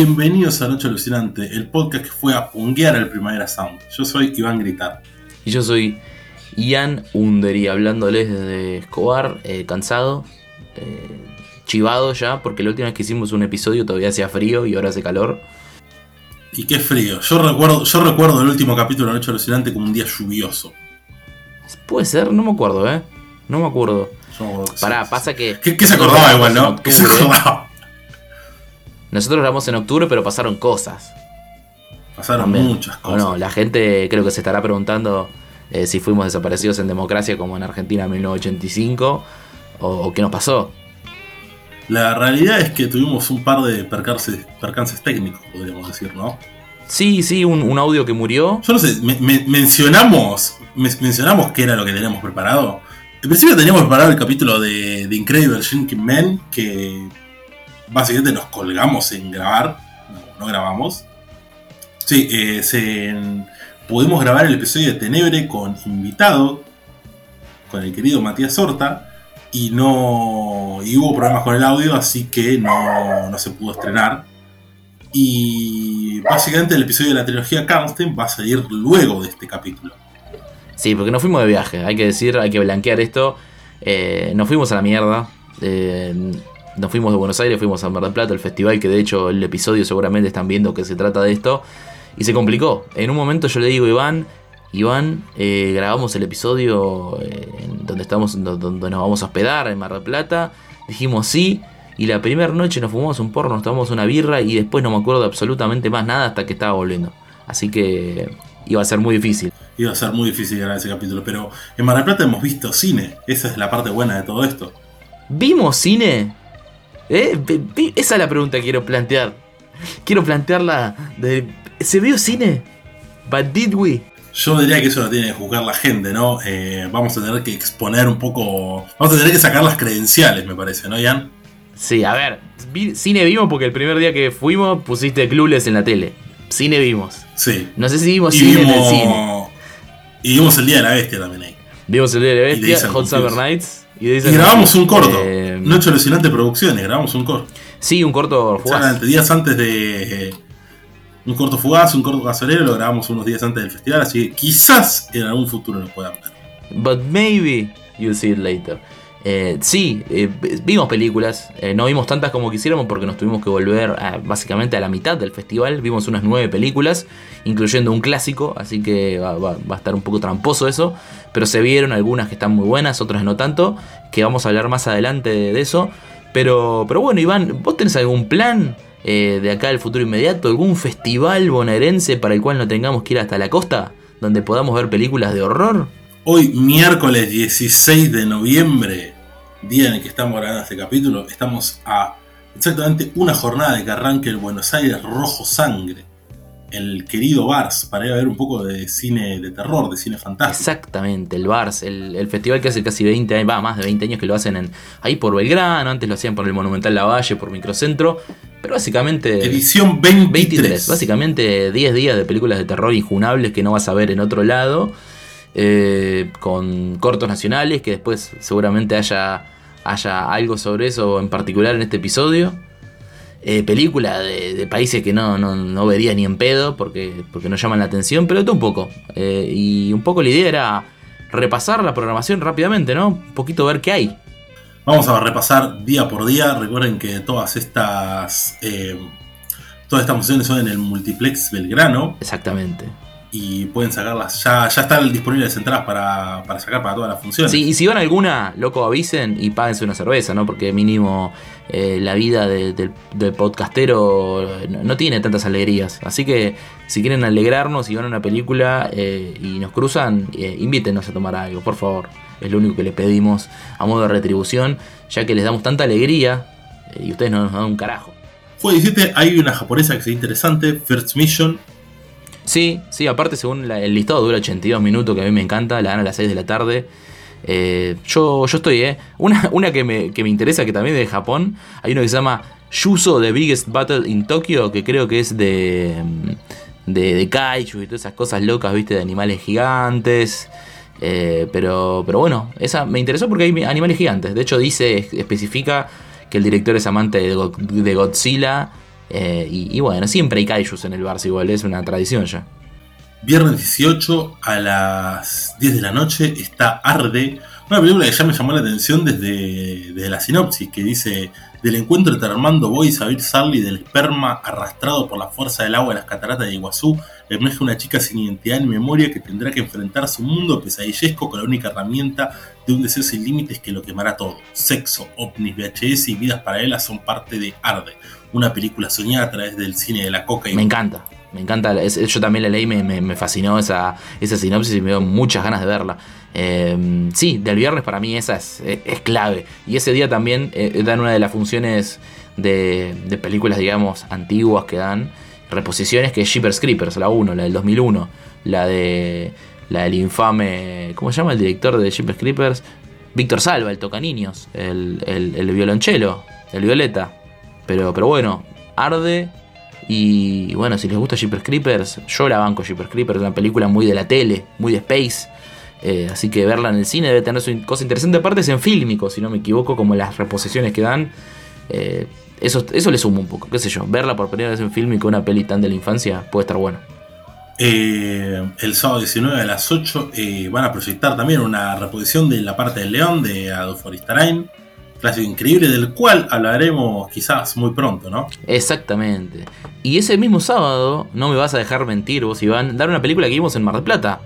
Bienvenidos a Noche Alucinante, el podcast que fue a punguear al Primavera Sound. Yo soy Iván Gritar. Y yo soy Ian Undery, hablándoles desde Escobar, eh, cansado, eh, chivado ya, porque la última vez que hicimos un episodio todavía hacía frío y ahora hace calor. Y qué frío. Yo recuerdo, yo recuerdo el último capítulo de Noche Alucinante como un día lluvioso. Puede ser, no me acuerdo, ¿eh? No me acuerdo. Yo Pará, sí. pasa que. ¿Qué, qué se acordaba igual, no? ¿Qué se acordaba? Nosotros grabamos en octubre, pero pasaron cosas. Pasaron también. muchas cosas. no, la gente creo que se estará preguntando eh, si fuimos desaparecidos en democracia como en Argentina en 1985 o, o qué nos pasó. La realidad es que tuvimos un par de percances, percances técnicos, podríamos decir, ¿no? Sí, sí, un, un audio que murió. Yo no sé, me- me- mencionamos me- mencionamos qué era lo que teníamos preparado. En principio teníamos preparado el capítulo de, de Incredible Shrinking Man, que básicamente nos colgamos en grabar, no, grabamos. Sí, eh, pudimos grabar el episodio de Tenebre con invitado, con el querido Matías Horta, y no y hubo problemas con el audio, así que no, no se pudo estrenar. Y básicamente el episodio de la trilogía Karnstein va a salir luego de este capítulo. Sí, porque nos fuimos de viaje, hay que decir, hay que blanquear esto. Eh, nos fuimos a la mierda. eh, nos fuimos de Buenos Aires, fuimos a Mar del Plata, el festival, que de hecho el episodio seguramente están viendo que se trata de esto. Y se complicó. En un momento yo le digo a Iván, Iván, eh, grabamos el episodio eh, donde, estamos, do- donde nos vamos a hospedar, en Mar del Plata. Dijimos sí. Y la primera noche nos fumamos un porro, nos tomamos una birra y después no me acuerdo de absolutamente más nada hasta que estaba volviendo. Así que iba a ser muy difícil. Iba a ser muy difícil grabar ese capítulo, pero en Mar del Plata hemos visto cine. Esa es la parte buena de todo esto. ¿Vimos cine? ¿Eh? Esa es la pregunta que quiero plantear. Quiero plantearla de... ¿Se vio cine? But did we? Yo diría que eso lo tiene que juzgar la gente, ¿no? Eh, vamos a tener que exponer un poco. Vamos a tener que sacar las credenciales, me parece, ¿no, Ian? Sí, a ver. cine vimos porque el primer día que fuimos pusiste Clueless en la tele. Cine vimos. Sí. No sé si vimos Y cine en el vimos, cine. y vimos el Día de la Bestia también ahí. Vimos el día de la bestia, Hot Summer. Nights. Y, grabamos un corto. Eh, Noche Alucinante Producciones, grabamos un corto. sí, un corto fugaz. Exactamente, días antes de. eh, un corto fugaz, un corto gasolero, lo grabamos unos días antes del festival, así que quizás en algún futuro lo puedan ver. But maybe you'll see it later. Eh, sí, eh, vimos películas, eh, no vimos tantas como quisiéramos porque nos tuvimos que volver a- básicamente a la mitad del festival. Vimos unas nueve películas, incluyendo un clásico, así que va, va- va a estar un poco tramposo eso. Pero se vieron algunas que están muy buenas, otras no tanto, que vamos a hablar más adelante de, eso. Pero, pero bueno, Iván, ¿vos tenés algún plan eh, de acá al futuro inmediato? ¿Algún festival bonaerense para el cual no tengamos que ir hasta la costa? Donde podamos ver películas de horror. Hoy, miércoles 16 de noviembre, día en el que estamos grabando este capítulo, estamos a exactamente una jornada de que arranque el Buenos Aires Rojo Sangre, el querido Bars, para ir a ver un poco de cine de terror, de cine fantástico. Exactamente, el Bars, el, el festival que hace casi 20 años, va, más de 20 años que lo hacen en, ahí por Belgrano, antes lo hacían por el Monumental Lavalle, por Microcentro, pero básicamente Edición 23. 23, básicamente 10 días de películas de terror injunables que no vas a ver en otro lado, eh, con cortos nacionales, que después seguramente haya, haya algo sobre eso en particular en este episodio. Eh, película de, de países que no, no, no vería ni en pedo porque, porque no llaman la atención, pero todo un poco. Eh, y un poco la idea era repasar la programación rápidamente, ¿no? Un poquito ver qué hay. Vamos a repasar día por día. Recuerden que todas estas. eh, todas estas funciones son en el multiplex Belgrano. Exactamente. Y pueden sacarlas. Ya, ya están disponibles entradas para, para sacar para todas las funciones. Sí, y si van a alguna, loco, avisen y páguense una cerveza, ¿no? Porque mínimo eh, la vida de- del, podcastero no, no tiene tantas alegrías. Así que si quieren alegrarnos y van a una película eh, y nos cruzan, eh, invítenos a tomar algo, por favor. Es lo único que le pedimos a modo de retribución, ya que les damos tanta alegría y ustedes no nos dan un carajo. Fue 17, hay una japonesa que ve interesante, First Mission. Sí, sí, aparte según la- el listado dura 82 minutos, que a mí me encanta, la dan a las 6 de la tarde. Eh, yo, yo estoy, ¿eh? Una, una que, me, que me interesa, que también es de Japón, hay uno que se llama Yuso The Biggest Battle in Tokyo, que creo que es de, mm, de, de kaiju y todas esas cosas locas, viste, de animales gigantes. Eh, pero, pero bueno, esa me interesó porque hay animales gigantes. De hecho, dice, especifica que el director es amante de, Go- de Godzilla Eh, y, bueno, siempre hay kaijus en el Barça igual, es una tradición ya. Viernes 18 a las 10 de la noche está Arde, una película que ya me llamó la atención desde, la sinopsis, que dice del encuentro entre Armando Boy y Sabir Sarli del esperma arrastrado por la fuerza del agua de las cataratas de Iguazú, emerge una chica sin identidad ni memoria que tendrá que enfrentar su mundo pesadillesco con la única herramienta de un deseo sin límites que lo quemará todo. Sexo, ovnis, VHS y vidas paralelas son parte de Arde, una película soñada a través del cine de la coca y... Me encanta. Me encanta, yo también la leí, me, me, fascinó esa, esa sinopsis y me dio muchas ganas de verla. Eh, sí, del viernes para mí esa es, es, clave. Y ese día también eh, dan una de las funciones de, de, películas, digamos, antiguas que dan reposiciones, que es Creepers, la 1, la del 2001. La de la del infame, ¿cómo se llama el director de Jeepers Creepers? Víctor Salva, el toca niños, el, el, el violonchelo, el violeta. Pero, pero bueno, arde y bueno, si les gusta Jeepers Creepers, yo la banco Jeepers Creepers, una película muy de la tele, muy de space. Eh, así que verla en el cine debe tener su cosa interesante. Aparte es en fílmico, si no me equivoco, como las reposiciones que dan. Eh, eso, eso le suma un poco, qué sé yo. Verla por primera vez en fílmico, una peli tan de la infancia, puede estar bueno. Eh, el sábado 19 a las 8 van a proyectar también una reposición de La parte del león de Adolfo Aristarain clásico increíble del cual hablaremos quizás muy pronto, ¿no? Exactamente. Y ese mismo sábado, no me vas a dejar mentir vos, Iván, dar una película que vimos en Mar del Plata.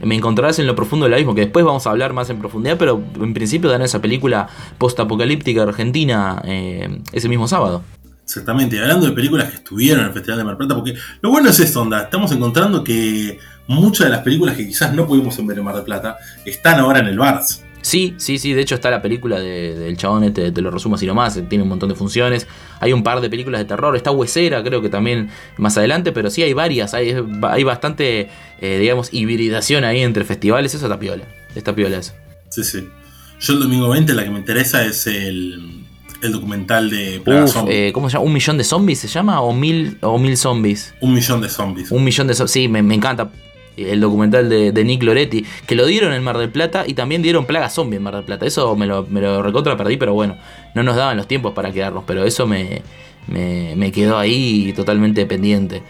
Me encontrarás en lo profundo del abismo, que después vamos a hablar más en profundidad, pero en principio dan esa película post-apocalíptica argentina eh, ese mismo sábado. Exactamente, y hablando de películas que estuvieron en el Festival de Mar Plata, porque lo bueno es esto, onda, estamos encontrando que muchas de las películas que quizás no pudimos ver en Mar del Plata están ahora en el Bars. Sí, sí, sí. De hecho, está la película del chabón, este, te lo resumo así nomás. Tiene un montón de funciones. Hay un par de películas de terror. Está Huesera, creo que también más adelante. Pero sí hay varias. Hay, hay bastante, eh, digamos, hibridación ahí entre festivales. Eso está piola. Está piola eso. Sí, sí. Yo el domingo 20 la que me interesa es el, el documental de eh, ¿Cómo se llama? ¿Un millón de zombies se llama? ¿O mil, o mil zombies? Un millón de zombies. Un millón de zombies. Sí, me, me encanta el documental de, Nick Loretti, que lo dieron en Mar del Plata y también dieron Plaga Zombie en Mar del Plata. Eso me lo, me lo recontra perdí, pero bueno, no nos daban los tiempos para quedarnos, pero eso me, me, quedó ahí totalmente pendiente.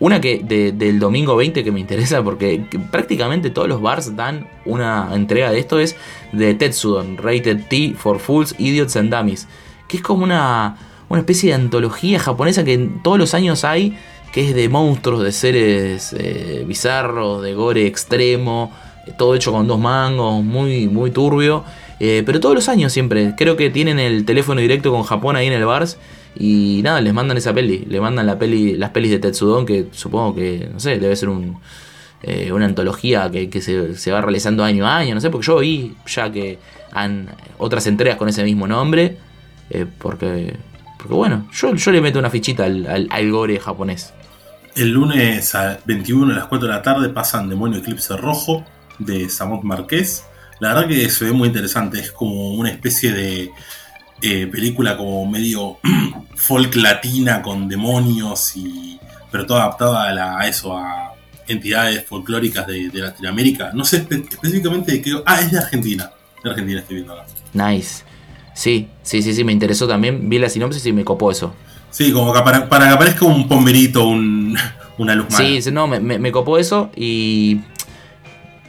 Una que del domingo 20 que me interesa porque prácticamente todos los bars dan una entrega de esto es de Tetsudon, Rated T for Fools, Idiots and Dummies, que es como una, una especie de antología japonesa que todos los años hay que es de monstruos, de seres eh, bizarros, de gore extremo, eh, todo hecho con dos mangos, muy, muy turbio. Eh, pero todos los años siempre, creo que tienen el teléfono directo con Japón ahí en el Bars. Y nada, les mandan esa peli, le mandan la peli, las pelis de Tetsudon, que supongo que, no sé, debe ser un, una antología que, se, va realizando año a año, no sé, porque yo vi ya que han otras entregas con ese mismo nombre, porque, porque bueno, yo, yo le meto una fichita al, al gore japonés. El lunes a 21 a las 4 de la tarde pasan Demonio Eclipse Rojo de Samot Marqués. La verdad que se ve muy interesante, es como una especie de eh, película como medio folk latina con demonios y pero todo adaptado a, eso, a entidades folclóricas de, Latinoamérica. No sé específicamente de qué... Ah, es de Argentina. De Argentina estoy viendo acá. Nice. Sí, sí, sí, sí, me interesó también. Vi la sinopsis y me copó eso. Sí, como para, para que aparezca un pomberito, un, una luz Sí, no, me, me, copó eso y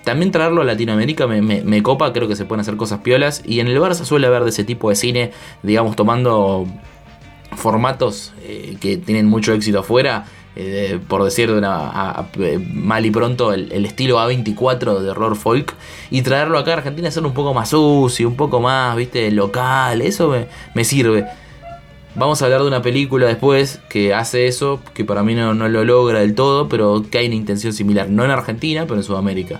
también traerlo a Latinoamérica me, me, copa, creo que se pueden hacer cosas piolas. Y en el Barça suele haber de ese tipo de cine, digamos, tomando formatos eh, que tienen mucho éxito afuera. Eh, por decir de una, mal y pronto, el, el, estilo A24 de horror folk. Y traerlo acá a Argentina, hacerlo un poco más sucio, un poco más, viste, local. Eso me, me sirve. Vamos a hablar de una película después que hace eso, que para mí no, lo logra del todo, pero que hay una intención similar, no en Argentina, pero en Sudamérica.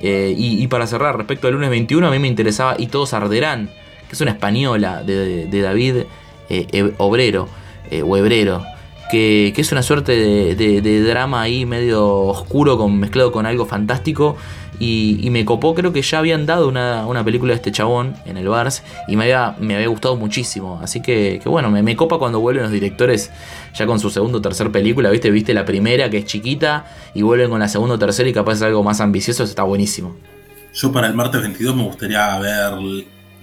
Eh, y, para cerrar, respecto al lunes 21, a mí me interesaba Y todos arderán, que es una española de, David eh, Obrero, eh, o Hebrero, que, es una suerte de, drama ahí medio oscuro, con, mezclado con algo fantástico, y, me copó, creo que ya habían dado una, película de este chabón en el Bars y me había, me había gustado muchísimo. Así que, bueno, me, me, copa cuando vuelven los directores ya con su segundo o tercer película. ¿Viste? Viste la primera que es chiquita y vuelven con la segunda o tercera y capaz es algo más ambicioso. Está buenísimo. Yo para el martes 22 me gustaría ver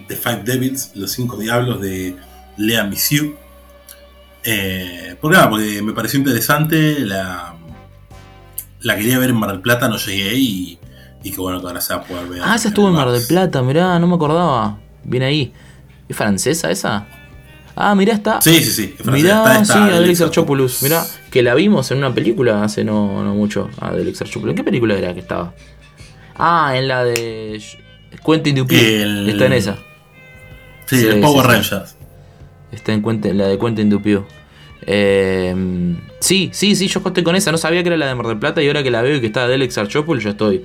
The Five Devils, Los Cinco Diablos de Lea Missieu. Eh, porque nada, porque me pareció interesante, la, la quería ver en Mar del Plata, no llegué y, y que bueno, que ahora se va a poder ver. Ah, esa estuvo en Mar del. Plata, mirá, no me acordaba. Viene ahí. ¿Es francesa esa? Ah, mirá, está. Sí, sí, sí. es Mirá, francesa, está- sí, está Adelix Archopoulos. Mirá, que la vimos en una película hace no, no mucho. Adelix Archopoulos. ¿En qué película era que estaba? Ah, en la de Quentin. El- Está en esa. Sí, Sí, el Power sí. Rangers. Está en Quentin- la de Quentin Dupieux. Eh, sí, sí, sí, yo estoy con esa. No sabía que era la de Mar del Plata y ahora que la veo y que está Adelix Archopoulos, yo estoy.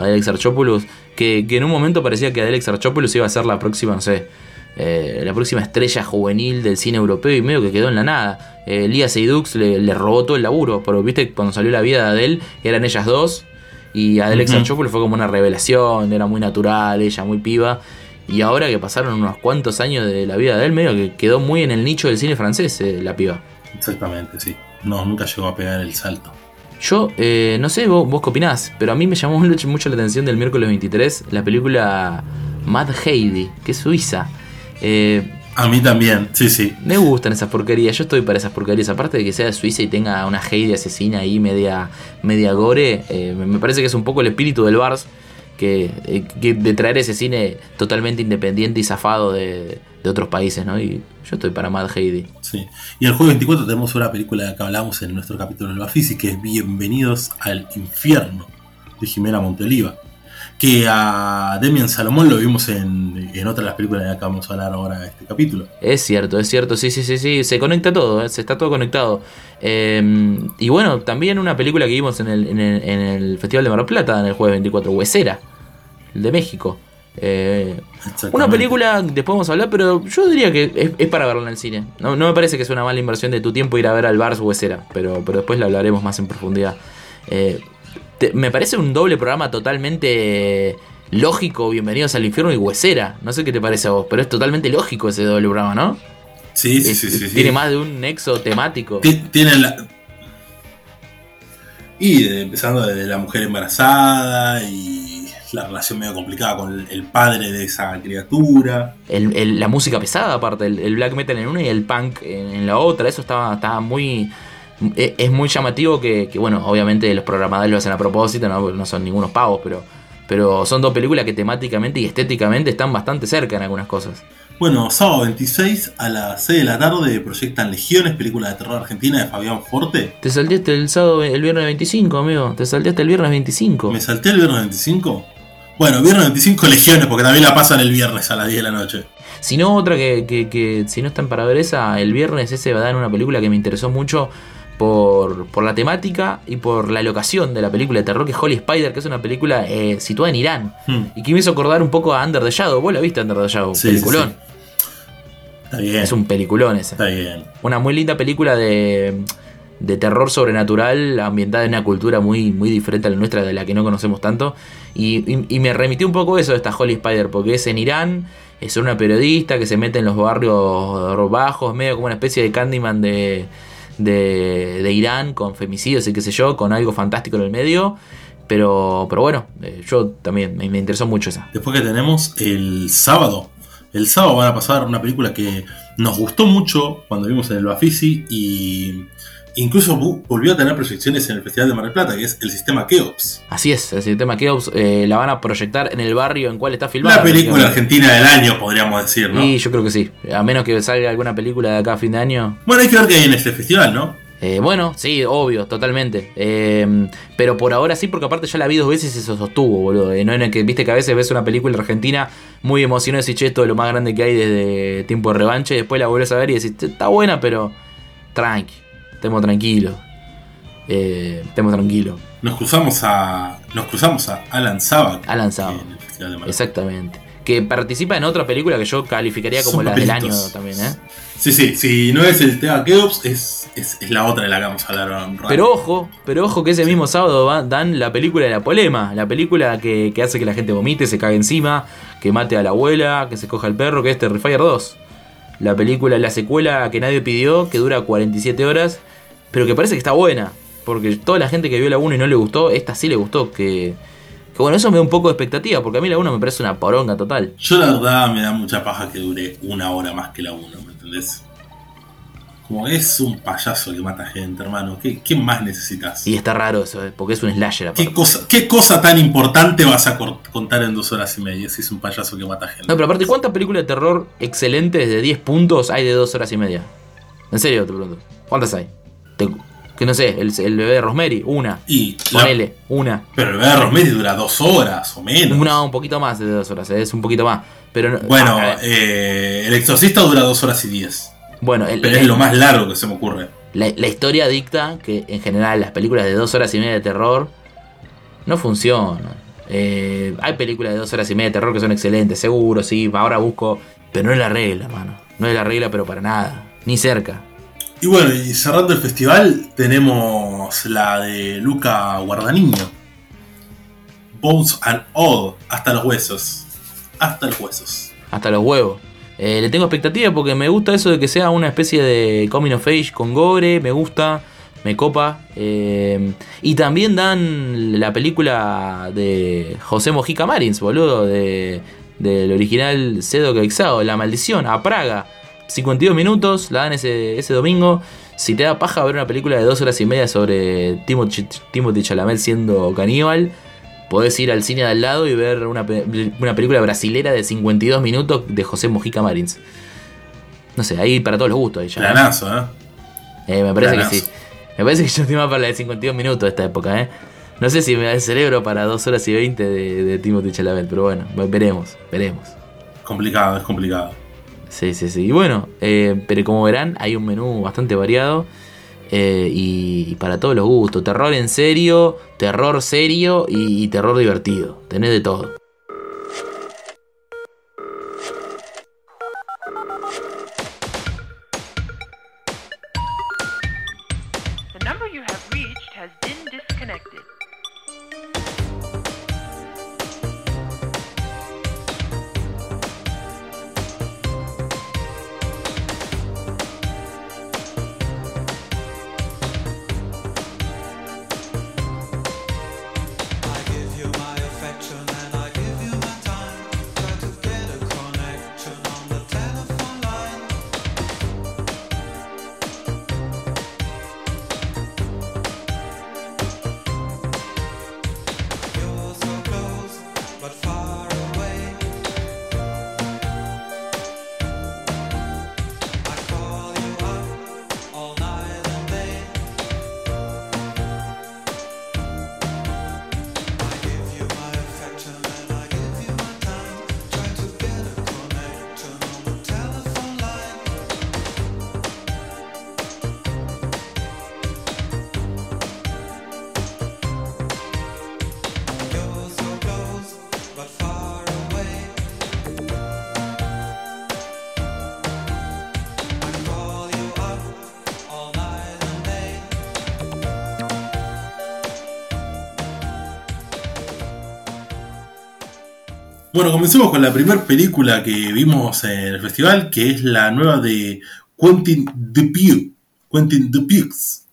Adelix Archopoulos, que, que en un momento parecía que Adelix Archopoulos iba a ser la próxima, no sé, eh, la próxima estrella juvenil del cine europeo y medio que quedó en la nada. Eh, Lía Seydoux le, le robó todo el laburo, pero viste, cuando salió la vida de Adele, eran ellas dos. Y Adelix Ujú. Archopoulos fue como una revelación, era muy natural, ella muy piba. Y ahora que pasaron unos cuantos años de la vida de él, medio que quedó muy en el nicho del cine francés, eh, la piba. Exactamente, sí. No, nunca llegó a pegar el salto. Yo, eh, no sé vos, vos qué opinás, pero a mí me llamó mucho, la atención del miércoles 23 la película Mad Heidi, que es suiza. Eh, A mí también, sí, sí. me gustan esas porquerías, yo estoy para esas porquerías. Aparte de que sea de Suiza y tenga una Heidi asesina ahí media, media gore, eh, me me parece que es un poco el espíritu del Bars, eh, que de traer ese cine totalmente independiente y zafado de, de otros países, ¿no? Y yo estoy para Mad Heidi. Sí. Y el jueves 24 tenemos una película que hablamos en nuestro capítulo del Bafisi, que es Bienvenidos al Infierno, de Jimena Monteliva. Que a Demian Salomón lo vimos en, en otra de las películas de las que vamos a hablar ahora este capítulo. Es cierto, es cierto, sí, sí, sí, sí, se conecta todo, eh, se está todo conectado. Eh, y bueno, también una película que vimos en el, en el, en el Festival de Mar del Plata en el jueves 24, Huesera, el de México. Eh, una película, después vamos a hablar, pero yo diría que es, es para verla en el cine. No, no me parece que es una mala inversión de tu tiempo ir a ver al Bars Huesera, pero, pero después la hablaremos más en profundidad. Eh, te- me parece un doble programa totalmente lógico, bienvenidos al infierno y Huesera. No sé qué te parece a vos, pero es totalmente lógico ese doble programa, ¿no? Sí, sí, Es- sí, sí, sí. Tiene más de un nexo temático. Ti- Tiene la. Y de- empezando desde la mujer embarazada y la relación medio complicada con el, el padre de esa criatura. El- el- la música pesada, aparte, el, el black metal en una y el punk en, en la otra, eso estaba, estaba muy. E- Es muy llamativo que, que, bueno, obviamente los programadores lo hacen a propósito, no, no son ningunos pavos, pero, pero son dos películas que temáticamente y estéticamente están bastante cerca en algunas cosas. Bueno, sábado 26 a las 6 de la tarde proyectan Legiones, película de terror argentina de Fabián Forte. Te salteaste el sábado, el viernes 25, amigo. Te salteaste el viernes 25. ¿Me salté el viernes 25? Bueno, viernes 25 Legiones, porque también la pasan el viernes a las 10 de la noche. Si no, otra que, que- que si no están para ver esa, el viernes ese va a dar una película que me interesó mucho por, por la temática y por la locación de la película de terror, que es Holy Spider, que es una película eh, situada en Irán. Hmm, Y que me hizo acordar un poco a Under the Shadow. ¿Vos la viste Under the Shadow? Sí, peliculón. sí, Está bien. Es un peliculón ese. Está bien. Una muy linda película de, de terror sobrenatural ambientada en una cultura muy, muy diferente a la nuestra, de la que no conocemos tanto. Y, y- y me remitió un poco eso de esta Holy Spider, porque es en Irán, es una periodista que se mete en los barrios bajos, medio como una especie de Candyman de, de, de Irán, con femicidios y qué sé yo, con algo fantástico en el medio. Pero, pero bueno, eh, yo también me, me interesó mucho esa. Después que tenemos el sábado. El sábado van a pasar una película que nos gustó mucho cuando vimos en el Bafisi y incluso volvió a tener proyecciones en el Festival de Mar del Plata, que es el sistema Keops. Así es, el sistema Keops eh, la van a proyectar en el barrio en cual está filmada. La película argentina del año, podríamos decir, ¿no? Y yo creo que sí. A menos que salga alguna película de acá a fin de año. Bueno, hay que ver qué hay en este festival, ¿no? Eh, bueno, sí, obvio, totalmente. Eh, pero por ahora sí, porque aparte ya la vi dos veces y se sostuvo, boludo. Eh, no en el que viste que a veces ves una película argentina muy emocionada y decís, che, esto es lo más grande que hay desde tiempo de revanche. Y después la vuelves a ver y decís, está buena, pero tranqui, estemos tranquilos. Eh, estemos tranquilos. Nos cruzamos a. Nos cruzamos a Alan Sabac Alan Sabac. en el Festival de Mar Exactamente. Que participa en otra película que yo calificaría como Son la del año también, ¿eh? Sí, sí, si no es el tema Keops, es, es, es la otra de la que vamos a hablar ahora un rato. Pero ojo, pero ojo que ese mismo sábado va- dan la película de la polema, la película que, que hace que la gente vomite, se cague encima, que mate a la abuela, que se coja el perro, que es Terrifier 2. La película, la secuela que nadie pidió, que dura 47 horas, pero que parece que está buena, porque toda la gente que vio la 1 y no le gustó, esta sí le gustó, que, que bueno, eso me da un poco de expectativa, porque a mí la 1 me parece una poronga total. Yo la verdad me da mucha paja que dure una hora más que la 1, ¿me entendés? Como es un payaso que mata gente, hermano. ¿Qué, qué más necesitas? Y está raro eso, eh, porque es un slasher. ¿Qué cosa, ¿Qué cosa tan importante vas a contar en dos horas y media si es un payaso que mata gente? No, pero aparte, ¿cuántas películas de terror excelentes de 10 puntos hay de dos horas y media? En serio te pregunto. ¿Cuántas hay? Que no sé, el, bebé de Rosemary, una. Y Ponele, una. Pero el bebé de Rosemary dura dos horas o menos. Una, un poquito más de dos horas, es un poquito más. Pero, bueno, eh, el exorcista dura dos horas y diez. Bueno, pero es lo más largo que se me ocurre. La, historia dicta que en general las películas de dos horas y media de terror no funcionan. Eh, hay películas de dos horas y media de terror que son excelentes, seguro, sí. Ahora busco. Pero no es la regla, mano. No es la regla, pero para nada. Ni cerca. Y bueno, y cerrando el festival, tenemos la de Luca Guardaniño. Bones and All, hasta los huesos. Hasta los huesos. Hasta los huevos. Eh, le tengo expectativa porque me gusta eso de que sea una especie de coming of age con gore, me gusta, me copa. Eh, y también dan la película de José Mojica Marins, boludo, de, del original Cedo Quexado, La Maldición, a Praga. 52 minutos, la dan ese, ese domingo. Si te da paja ver una película de dos horas y media sobre Timothy, Timothy Chalamet siendo caníbal, podés ir al cine de al lado y ver una, película brasilera de 52 minutos de José Mojica Marins. No sé, ahí para todos los gustos. Ahí ya, Planazo, ¿eh? ¿eh? Me parece que sí. Me parece que yo estoy más para la de 52 minutos de esta época, ¿eh? No sé si me da el cerebro para 2 horas y 20 de, de Timothy Chalamet, pero bueno, veremos, veremos. Complicado, es complicado. Sí, sí, sí. Y bueno, eh, pero como verán, hay un menú bastante variado. Eh, y, para todos los gustos. Terror en serio, terror serio y, terror divertido. Tenés de todo. Bueno, comencemos con la primera película que vimos en el festival, que es la nueva de Quentin Dupieux. Quentin Dupieux.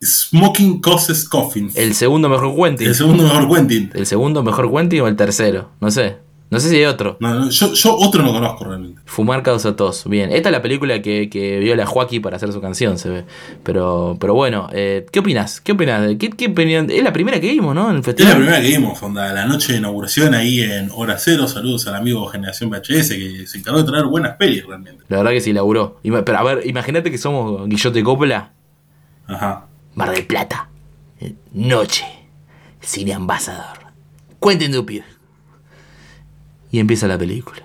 Smoking Causes Coffins. El segundo mejor Quentin. El segundo mejor Quentin. El segundo mejor Quentin o el tercero, no sé. No sé si hay otro. No, yo, otro no conozco realmente. Fumar causa tos. Bien, esta es la película que, vio la Joaquín para hacer su canción, se ve. Pero, pero bueno, eh, ¿qué opinas? ¿Qué opinas? ¿Qué, ¿Qué, opinión? Es la primera que vimos, ¿no? En el festival. Es la primera que vimos, onda, la noche de inauguración ahí en Hora Cero. Saludos al amigo Generación VHS que se encargó de traer buenas pelis realmente. La verdad que sí, laburó. Pero a ver, imagínate que somos Guillote Coppola. Ajá. Mar del Plata. Noche. Cine Ambasador. Cuenten Dupieux y empieza la película.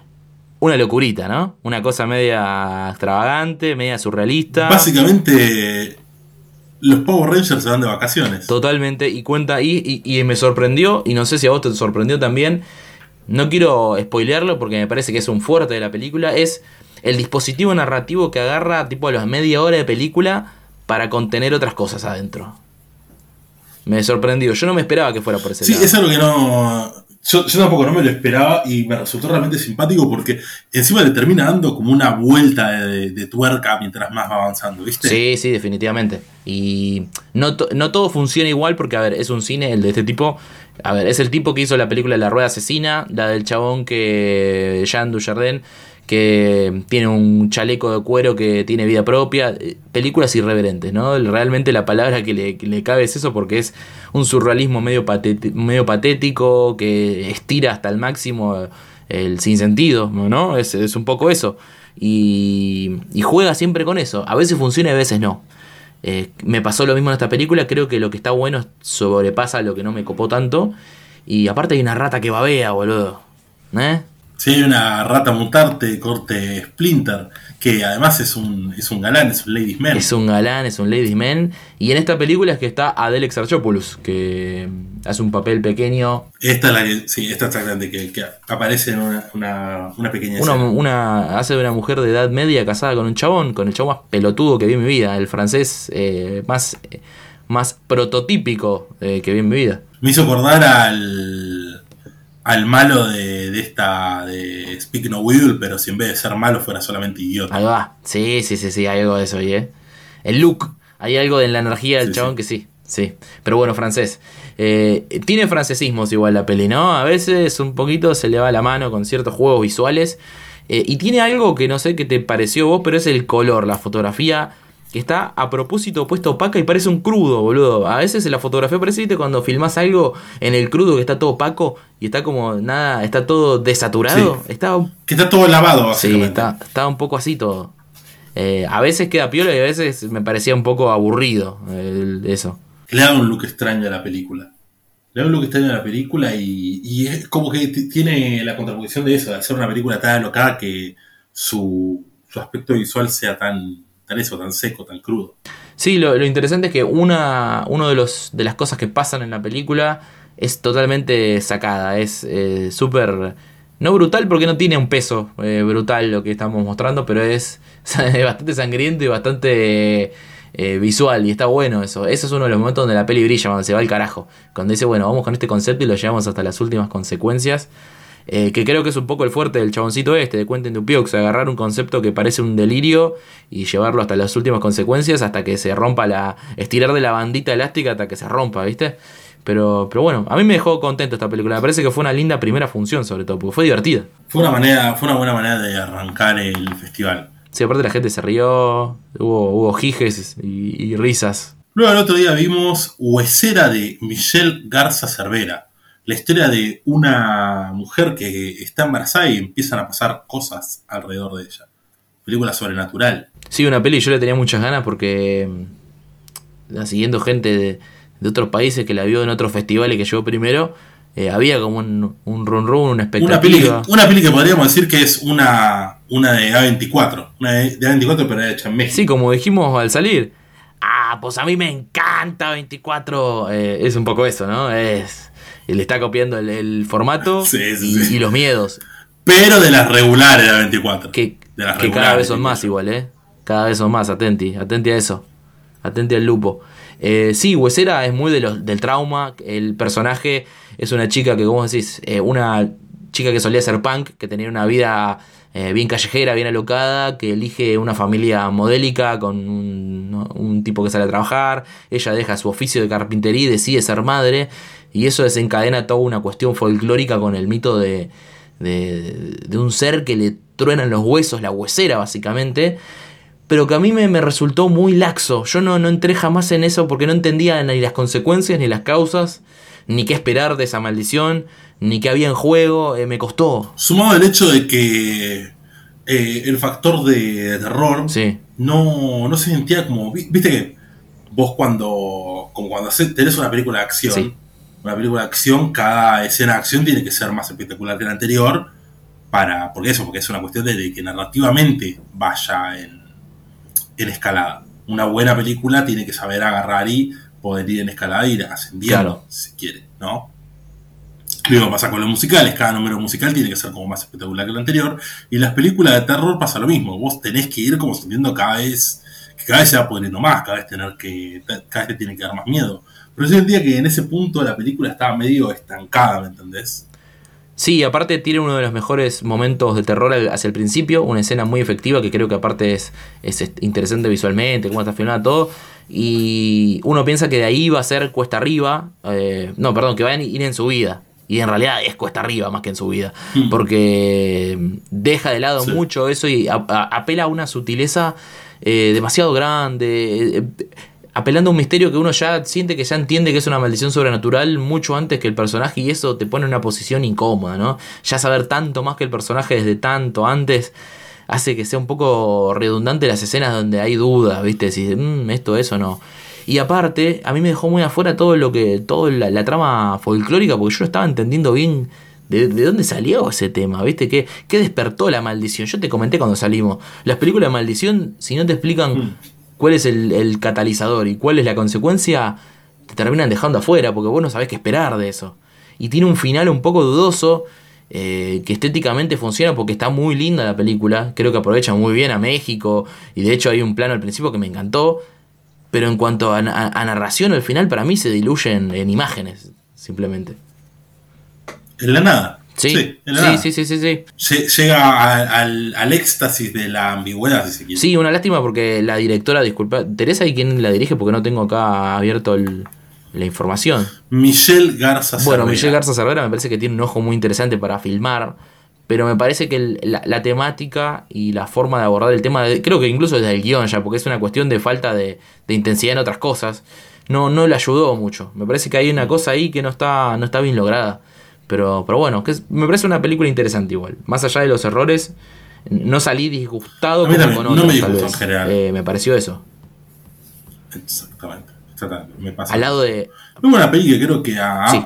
Una locurita, ¿no? Una cosa media extravagante, media surrealista. Básicamente, los Power Rangers se van de vacaciones. Totalmente, y cuenta, y, y, me sorprendió, y no sé si a vos te sorprendió también. No quiero spoilearlo porque me parece que es un fuerte de la película. Es el dispositivo narrativo que agarra tipo a las media hora de película para contener otras cosas adentro. Me sorprendió. Yo no me esperaba que fuera por ese lado. Sí, es algo que no. Yo, tampoco no me lo esperaba y me resultó realmente simpático porque encima le termina dando como una vuelta de, tuerca mientras más va avanzando, ¿viste? Sí, sí, definitivamente. Y no, no todo funciona igual porque, a ver, es un cine, el de este tipo. A ver, es el tipo que hizo la película La Rueda Asesina, la del chabón que. Jean Dujardin, que tiene un chaleco de cuero que tiene vida propia, eh, películas irreverentes, ¿no? Realmente la palabra que le, cabe es eso porque es un surrealismo medio, medio patético que estira hasta el máximo el sinsentido, ¿no? Es, es un poco eso. Y, y, juega siempre con eso. A veces funciona y a veces no. Eh, me pasó lo mismo en esta película, creo que lo que está bueno sobrepasa lo que no me copó tanto. Y aparte hay una rata que babea, boludo. ¿Eh? Sí, hay una rata mutante corte Splinter, que además es un, es un galán, es un ladies man. Es un galán, es un ladies man. Y en esta película es que está Adele Exarchopoulos, que hace un papel pequeño. Esta es la que, sí, esta está grande, que, aparece en una, una, pequeña una, una, Hace de una mujer de edad media casada con un chabón, con el chabón más pelotudo que vi en mi vida, el francés eh, más, más prototípico eh, que vi en mi vida. Me hizo acordar al al malo de, esta de Speak No Will, pero si en vez de ser malo fuera solamente idiota. Ahí va. Sí, sí, sí, sí, hay algo de eso ahí, ¿eh? El look, hay algo de la energía del chabón que sí, sí. Pero bueno, francés. Eh, tiene francesismos igual la peli, ¿no? A veces un poquito se le va la mano con ciertos juegos visuales. Eh, y tiene algo que no sé qué te pareció vos, pero es el color, la fotografía que está a propósito puesto opaca y parece un crudo, boludo. A veces en la fotografía parece, ¿viste? Cuando filmás algo en el crudo que está todo opaco y está como nada, está todo desaturado. Está, que está todo lavado, Sí, está, está un poco así todo. Eh, a veces queda piola y a veces me parecía un poco aburrido eso. Le da un look extraño a la película. Le da un look extraño a la película y, es como que tiene la contraposición de eso, de hacer una película tan alocada que su, su aspecto visual sea tan tan eso, tan seco, tan crudo. Sí, lo, interesante es que una de, los, de las cosas que pasan en la película es totalmente sacada, es eh, súper... No brutal porque no tiene un peso eh, brutal lo que estamos mostrando, pero es, bastante sangriento y bastante eh, visual y está bueno eso. Eso es uno de los momentos donde la peli brilla, cuando se va al carajo. Cuando dice, bueno, vamos con este concepto y lo llevamos hasta las últimas consecuencias. Eh, que creo que es un poco el fuerte del chaboncito este, de Quentin Dupieux, agarrar un concepto que parece un delirio y llevarlo hasta las últimas consecuencias, hasta que se rompa la. estirar de la bandita elástica hasta que se rompa, ¿viste? Pero, pero bueno, a mí me dejó contento esta película. Me parece que fue una linda primera función, sobre todo, porque fue divertida. Fue una manera, fue una buena manera de arrancar el festival. Sí, aparte la gente se rió, hubo, hubo jijes y, y risas. Luego el otro día vimos Huesera de Michelle Garza Cervera la historia de una mujer que está embarazada y empiezan a pasar cosas alrededor de ella. Película sobrenatural. Sí, una peli yo le tenía muchas ganas porque mm, siguiendo gente de, otros países que la vio en otros festivales que llegó primero, eh, había como un, un run run, una expectativa. Una peli, que podríamos decir que es una, una de A24, una de, A24 pero hecha en México. Sí, como dijimos al salir. Ah, pues a mí me encanta 24. Eh, es un poco eso, ¿no? Es le está copiando el, formato y, los miedos. Pero de las regulares de la 24. Que, cada vez son más igual, ¿eh? Cada vez son más, atenti, atenti a eso. Atenti al lupo. Eh, sí, Huesera es muy de los, del trauma. El personaje es una chica que, como decís, eh, una chica que solía ser punk, que tenía una vida eh, bien callejera, bien alocada, que elige una familia modélica con un, un, tipo que sale a trabajar. Ella deja su oficio de carpintería y decide ser madre. Y eso desencadena toda una cuestión folclórica con el mito de, de, un ser que le truenan los huesos, la huesera básicamente, pero que a mí me, resultó muy laxo. Yo no, no, entré jamás en eso porque no entendía ni las consecuencias, ni las causas, ni qué esperar de esa maldición, ni qué había en juego, eh, me costó. Sumado el hecho de que eh, el factor de terror no, no se sentía como, viste que vos cuando, como cuando tenés una película de acción, una película de acción, cada escena de acción tiene que ser más espectacular que la anterior, para, porque eso, porque es una cuestión de, que narrativamente vaya en, en, escalada. Una buena película tiene que saber agarrar y poder ir en escalada y ir ascendiendo, si quiere, ¿no? Luego pasa con los musicales, cada número musical tiene que ser como más espectacular que el anterior, y las películas de terror pasa lo mismo, vos tenés que ir como sintiendo cada vez, que cada vez se va poniendo más, cada vez tener que, cada vez te tiene que dar más miedo. Pero yo sentía que en ese punto la película estaba medio estancada, ¿me entendés? Sí, aparte tiene uno de los mejores momentos de terror hacia el principio, una escena muy efectiva que creo que aparte es, es interesante visualmente, cómo está filmada todo. Y uno piensa que de ahí va a ser cuesta arriba, eh, no, perdón, que va a ir en subida. Y en realidad es cuesta arriba más que en su vida. Porque deja de lado Sí. mucho eso y a- a- apela a una sutileza eh, demasiado grande. eh, apelando a un misterio que uno ya siente que ya entiende que es una maldición sobrenatural mucho antes que el personaje y eso te pone en una posición incómoda, ¿no? Ya saber tanto más que el personaje desde tanto antes hace que sea un poco redundante las escenas donde hay dudas, ¿viste? Si "Mm, esto, eso, no. Y aparte, a mí me dejó muy afuera todo lo que, toda la, la trama folclórica, porque yo no estaba entendiendo bien de, de dónde salió ese tema, ¿viste? ¿Qué, ¿Qué despertó la maldición? Yo te comenté cuando salimos. Las películas de maldición, si no te explican Mm. Cuál es el, catalizador y cuál es la consecuencia, te terminan dejando afuera, porque vos no sabés qué esperar de eso. Y tiene un final un poco dudoso, eh, que estéticamente funciona porque está muy linda la película. Creo que aprovecha muy bien a México, y de hecho hay un plano al principio que me encantó. Pero en cuanto a, narración, al final para mí se diluye en, en imágenes, simplemente. En la nada. Sí, sí, sí, sí, sí, sí. Lle- Llega a- al, al éxtasis de la ambigüedad, si se quiere. Sí, una lástima porque la directora, disculpa, Teresa y quién la dirige porque no tengo acá abierto el- la información. Michelle Garza Bueno, Cervera. Michelle Garza Cervera me parece que tiene un ojo muy interesante para filmar, pero me parece que el- la, la temática y la forma de abordar el tema, creo que incluso desde el guion ya, porque es una cuestión de falta de, de intensidad en otras cosas, no, no le ayudó mucho. Me parece que hay una cosa ahí que no está, no está bien lograda. Pero, pero bueno, que es- me parece una película interesante igual. Más allá de los errores, no salí disgustado como también, con no me disgustó en general. Eh, me pareció eso. Exactamente. exactamente, Me pasa. Al lado de... Es una peli que creo que a- Sí.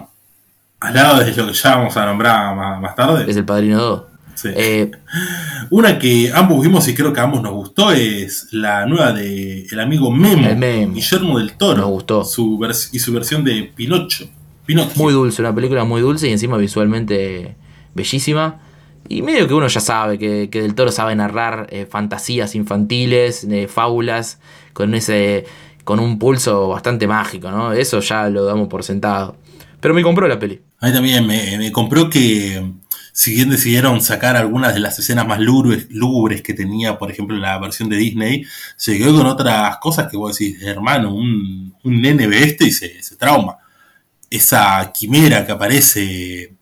al lado de lo que ya vamos a nombrar más, más tarde. Es el Padrino 2. Sí. Eh, Una que ambos vimos y creo que a ambos nos gustó es la nueva de el amigo Memo, El Memo. Guillermo del Toro. Nos gustó. Su y su versión de Pinocho. Pinocchio. Muy dulce, una película muy dulce y encima visualmente bellísima. Y medio que uno ya sabe que, que Del Toro sabe narrar eh, fantasías infantiles, eh, fábulas, con ese. con un pulso bastante mágico, ¿no? Eso ya lo damos por sentado. Pero me compró la peli. A mí también me, me compró que si bien decidieron sacar algunas de las escenas más lúgubres, lúgubres que tenía, por ejemplo, la versión de Disney, se quedó con otras cosas que vos decís, hermano, un, un nene ve este y se, se trauma. Esa quimera que aparece,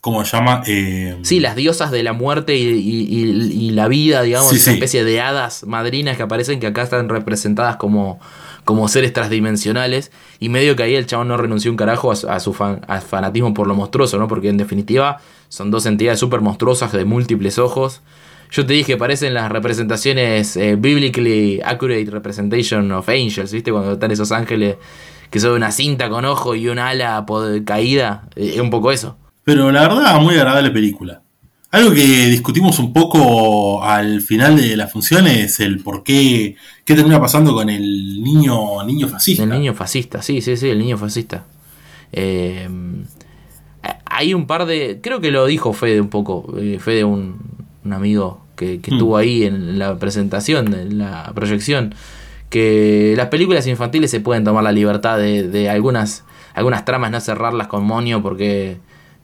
¿cómo se llama? Eh, Sí, las diosas de la muerte y, y- y- y la vida, digamos, Sí, esa sí. especie de hadas madrinas que aparecen, que acá están representadas como, como seres transdimensionales. Y medio que ahí el chabón no renunció un carajo a, su- a su fan- a fanatismo por lo monstruoso, ¿no? Porque en definitiva son dos entidades súper monstruosas de múltiples ojos. Yo te dije, parecen las representaciones eh, biblically accurate representation of angels, ¿viste? Cuando están esos ángeles que son una cinta con ojo y una ala caída. Eh, Es un poco eso. Pero la verdad, muy agradable película. Algo que discutimos un poco al final de la función es el por qué, qué termina pasando con el niño, niño fascista. El niño fascista, sí, sí, sí, el niño fascista. Eh, hay un par de. Creo que lo dijo Fede un poco. eh, Fede, un, un amigo que, que Mm. estuvo ahí en la presentación, en la proyección. Que las películas infantiles se pueden tomar la libertad de, de algunas, algunas tramas no cerrarlas con monio porque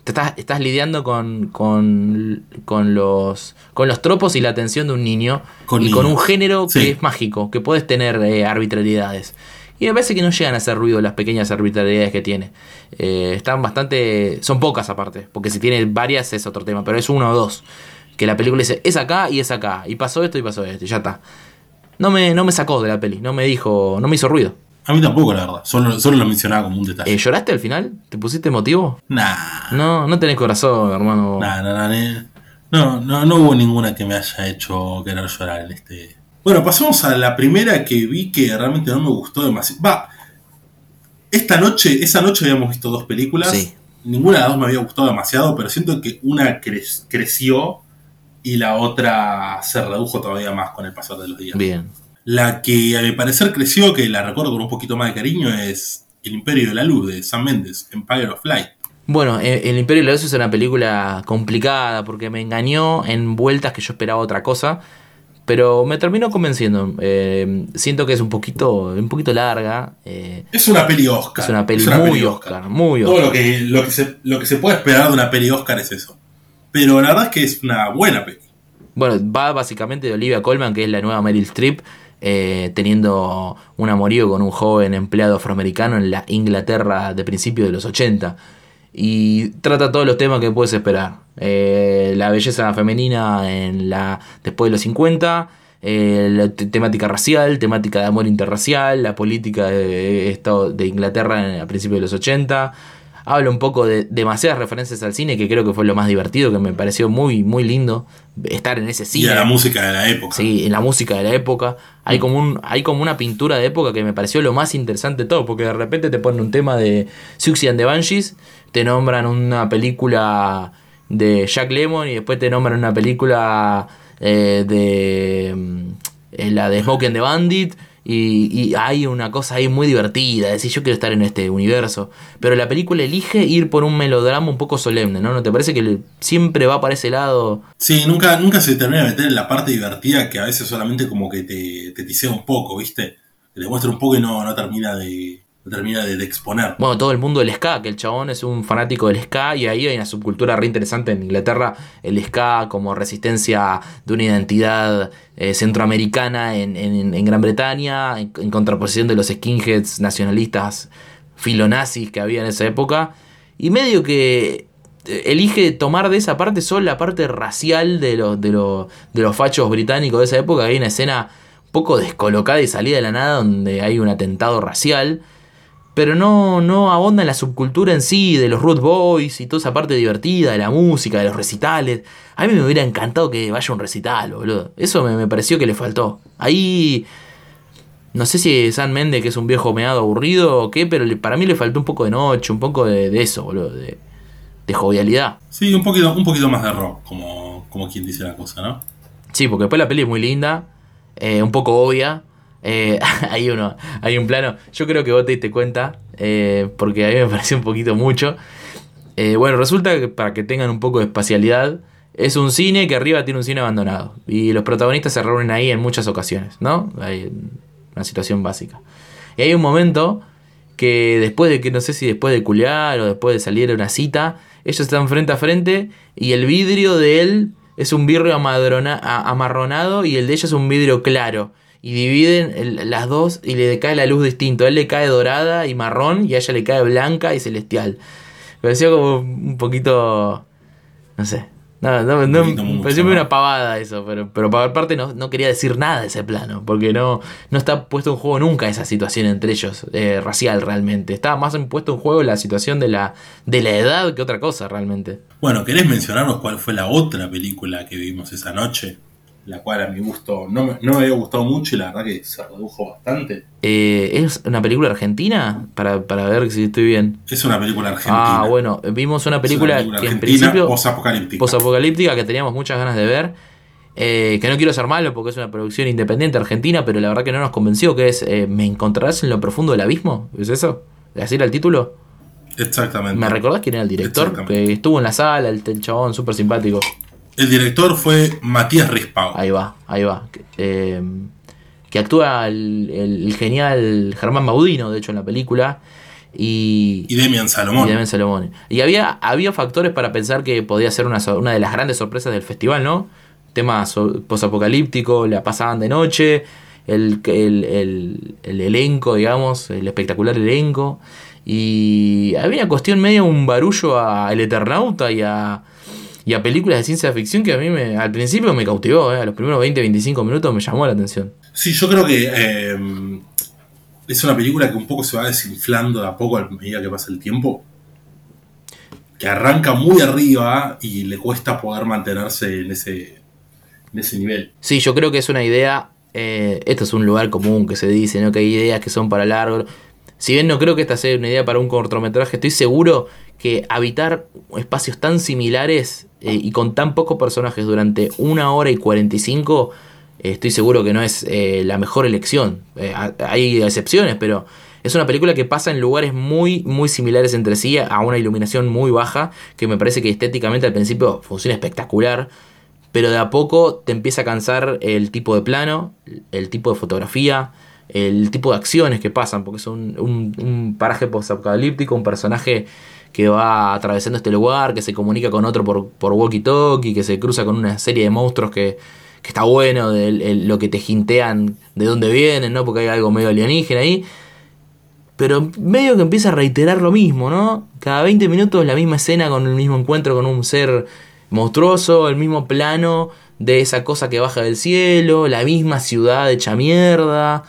te estás, estás lidiando con, con, con los, con los tropos y la atención de un niño Con y con un género Sí. que es mágico, que puedes tener eh, arbitrariedades. Y me parece que no llegan a hacer ruido las pequeñas arbitrariedades que tiene. Eh, están bastante. Son pocas aparte, porque si tiene varias es otro tema, pero es uno o dos. Que la película dice, es acá y es acá. Y pasó esto y pasó esto, y ya está. No me, no me sacó de la peli, no me dijo, no me hizo ruido. A mí tampoco, la verdad. Solo, solo lo mencionaba como un detalle. Eh, ¿Lloraste al final? ¿Te pusiste emotivo? Nah, No, no tenés corazón, hermano. nah, nah, nah. No, no, no hubo ninguna que me haya hecho querer llorar en este. Bueno, pasamos a la primera que vi que realmente no me gustó demasiado. Va, esta noche, esa noche habíamos visto dos películas. Sí. Ninguna de las dos me había gustado demasiado, pero siento que una cre- creció y la otra se redujo todavía más con el pasar de los días. Bien. La que a mi parecer creció, que la recuerdo con un poquito más de cariño, es El Imperio de la Luz de Sam Mendes, Empire of Light. Bueno, eh, El Imperio de la Luz es una película complicada porque me engañó en vueltas que yo esperaba otra cosa, pero me terminó convenciendo. Eh, siento que es un poquito, un poquito larga. eh, Es una peli Oscar. es una peli muy Oscar, muy Todo Oscar. lo que, lo, que se, lo que se puede esperar de una peli Oscar es eso. Pero la verdad es que es una buena peli. Bueno, va básicamente de Olivia Colman, que es la nueva Meryl Streep, eh, teniendo un amorío con un joven empleado afroamericano en la Inglaterra de principios de los 80. y trata todos los temas que puedes esperar. Eh, la belleza femenina en la después de los 50, eh, la temática racial, temática de amor interracial, la política de, Estado de Inglaterra a principios de los 80. Habla un poco de demasiadas referencias al cine, que creo que fue lo más divertido, que me pareció muy, muy lindo estar en ese cine. Y a la música de la época. Sí, en la música de la época. Hay como, un, hay como una pintura de época que me pareció lo más interesante de todo, porque de repente te ponen un tema de Siouxsie and the Banshees, te nombran una película de Jack Lemmon y después te nombran una película eh, de mm, la de Smoke and the Bandit y, hay una cosa ahí muy divertida, decir yo quiero estar en este universo, pero la película elige ir por un melodrama un poco solemne, ¿no? ¿No te parece que siempre va para ese lado? Sí, nunca, nunca se termina de meter en la parte divertida que a veces solamente como que te, te tisea un poco, ¿viste? Te muestra un poco y no, no termina de, termina de, exponer. Bueno, todo el mundo del ska, que el chabón es un fanático del ska y ahí hay una subcultura re interesante en Inglaterra, el ska como resistencia de una identidad eh, centroamericana en, Gran Bretaña, en, contraposición de los skinheads nacionalistas filonazis que había en esa época, y medio que eh, elige tomar de esa parte solo la parte racial de, los de, de los fachos británicos de esa época, hay una escena poco descolocada y salida de la nada donde hay un atentado racial pero no, no abonda en la subcultura en sí, de los Root Boys y toda esa parte divertida, de la música, de los recitales. A mí me hubiera encantado que vaya un recital, boludo. Eso me, pareció que le faltó. Ahí. No sé si San Méndez, que es un viejo meado aburrido o qué, pero para mí le faltó un poco de noche, un poco de, eso, boludo. De, de, jovialidad. Sí, un poquito, un poquito más de rock, como, como quien dice la cosa, ¿no? Sí, porque después la peli es muy linda, eh, un poco obvia eh, hay uno, hay un plano. Yo creo que vos te diste cuenta, eh, porque a mí me pareció un poquito mucho. Eh, bueno, resulta que para que tengan un poco de espacialidad, es un cine que arriba tiene un cine abandonado. Y los protagonistas se reúnen ahí en muchas ocasiones, ¿no? Hay una situación básica. Y hay un momento que después de que no sé si después de culiar o después de salir a una cita, ellos están frente a frente y el vidrio de él es un vidrio amarronado y el de ella es un vidrio claro y dividen las dos y le cae la luz distinto. A él le cae dorada y marrón y a ella le cae blanca y celestial. Me pareció como un poquito. No sé. No, no, no me pareció una pavada eso, pero, pero por parte no, no, quería decir nada de ese plano, porque no, no está puesto en juego nunca esa situación entre ellos, eh, racial realmente. Estaba más puesto en juego la situación de la, de la edad que otra cosa realmente. Bueno, ¿querés mencionarnos cuál fue la otra película que vimos esa noche? La cual a mi gusto no me, no había gustado mucho y la verdad que se redujo bastante. Eh, ¿Es una película argentina? Para, ver si estoy bien. Es una película argentina. Ah, bueno, vimos una película, que en principio... Posapocalíptica. Posapocalíptica que teníamos muchas ganas de ver. Eh, que no quiero ser malo porque es una producción independiente argentina, pero la verdad que no nos convenció, que es eh, ¿Me encontrarás en lo profundo del abismo? ¿Es eso? ¿Así era el título? Exactamente. ¿Me recordás quién era el director? Que estuvo en la sala, el, el chabón súper simpático. El director fue Matías Rispau. Ahí va, ahí va. Eh, que actúa el, genial Germán Baudino, de hecho, en la película. Y, y Demian Salomón. Y Demian Salomón. Y había, había factores para pensar que podía ser una, una de las grandes sorpresas del festival, ¿no? Tema posapocalíptico, la pasaban de noche, el, el, el, elenco, digamos, el espectacular elenco. Y había una cuestión medio un barullo a El Eternauta y a y a películas de ciencia ficción que a mí me, al principio me cautivó, ¿eh? a los primeros 20-25 minutos me llamó la atención. Sí, yo creo que eh, es una película que un poco se va desinflando de a poco a medida que pasa el tiempo. Que arranca muy arriba y le cuesta poder mantenerse en ese, en ese nivel. Sí, yo creo que es una idea. Eh, esto es un lugar común que se dice, ¿no? Que hay ideas que son para largo. Si bien no creo que esta sea una idea para un cortometraje, estoy seguro que habitar espacios tan similares eh, y con tan pocos personajes durante una hora y 45, eh, estoy seguro que no es eh, la mejor elección. hay excepciones, pero es una película que pasa en lugares muy, muy similares entre sí, a una iluminación muy baja, que me parece que estéticamente al principio funciona espectacular, pero de a poco te empieza a cansar el tipo de plano, el tipo de fotografía, el tipo de acciones que pasan, porque es un, un, un paraje post-apocalíptico, un personaje que va atravesando este lugar, que se comunica con otro por, por walkie-talkie, que se cruza con una serie de monstruos que, que está bueno, de, lo que te jintean de dónde vienen, ¿no? Porque hay algo medio alienígena ahí. Pero medio que empieza a reiterar lo mismo, ¿no? Cada 20 minutos la misma escena con el mismo encuentro con un ser monstruoso, el mismo plano de esa cosa que baja del cielo, la misma ciudad hecha mierda.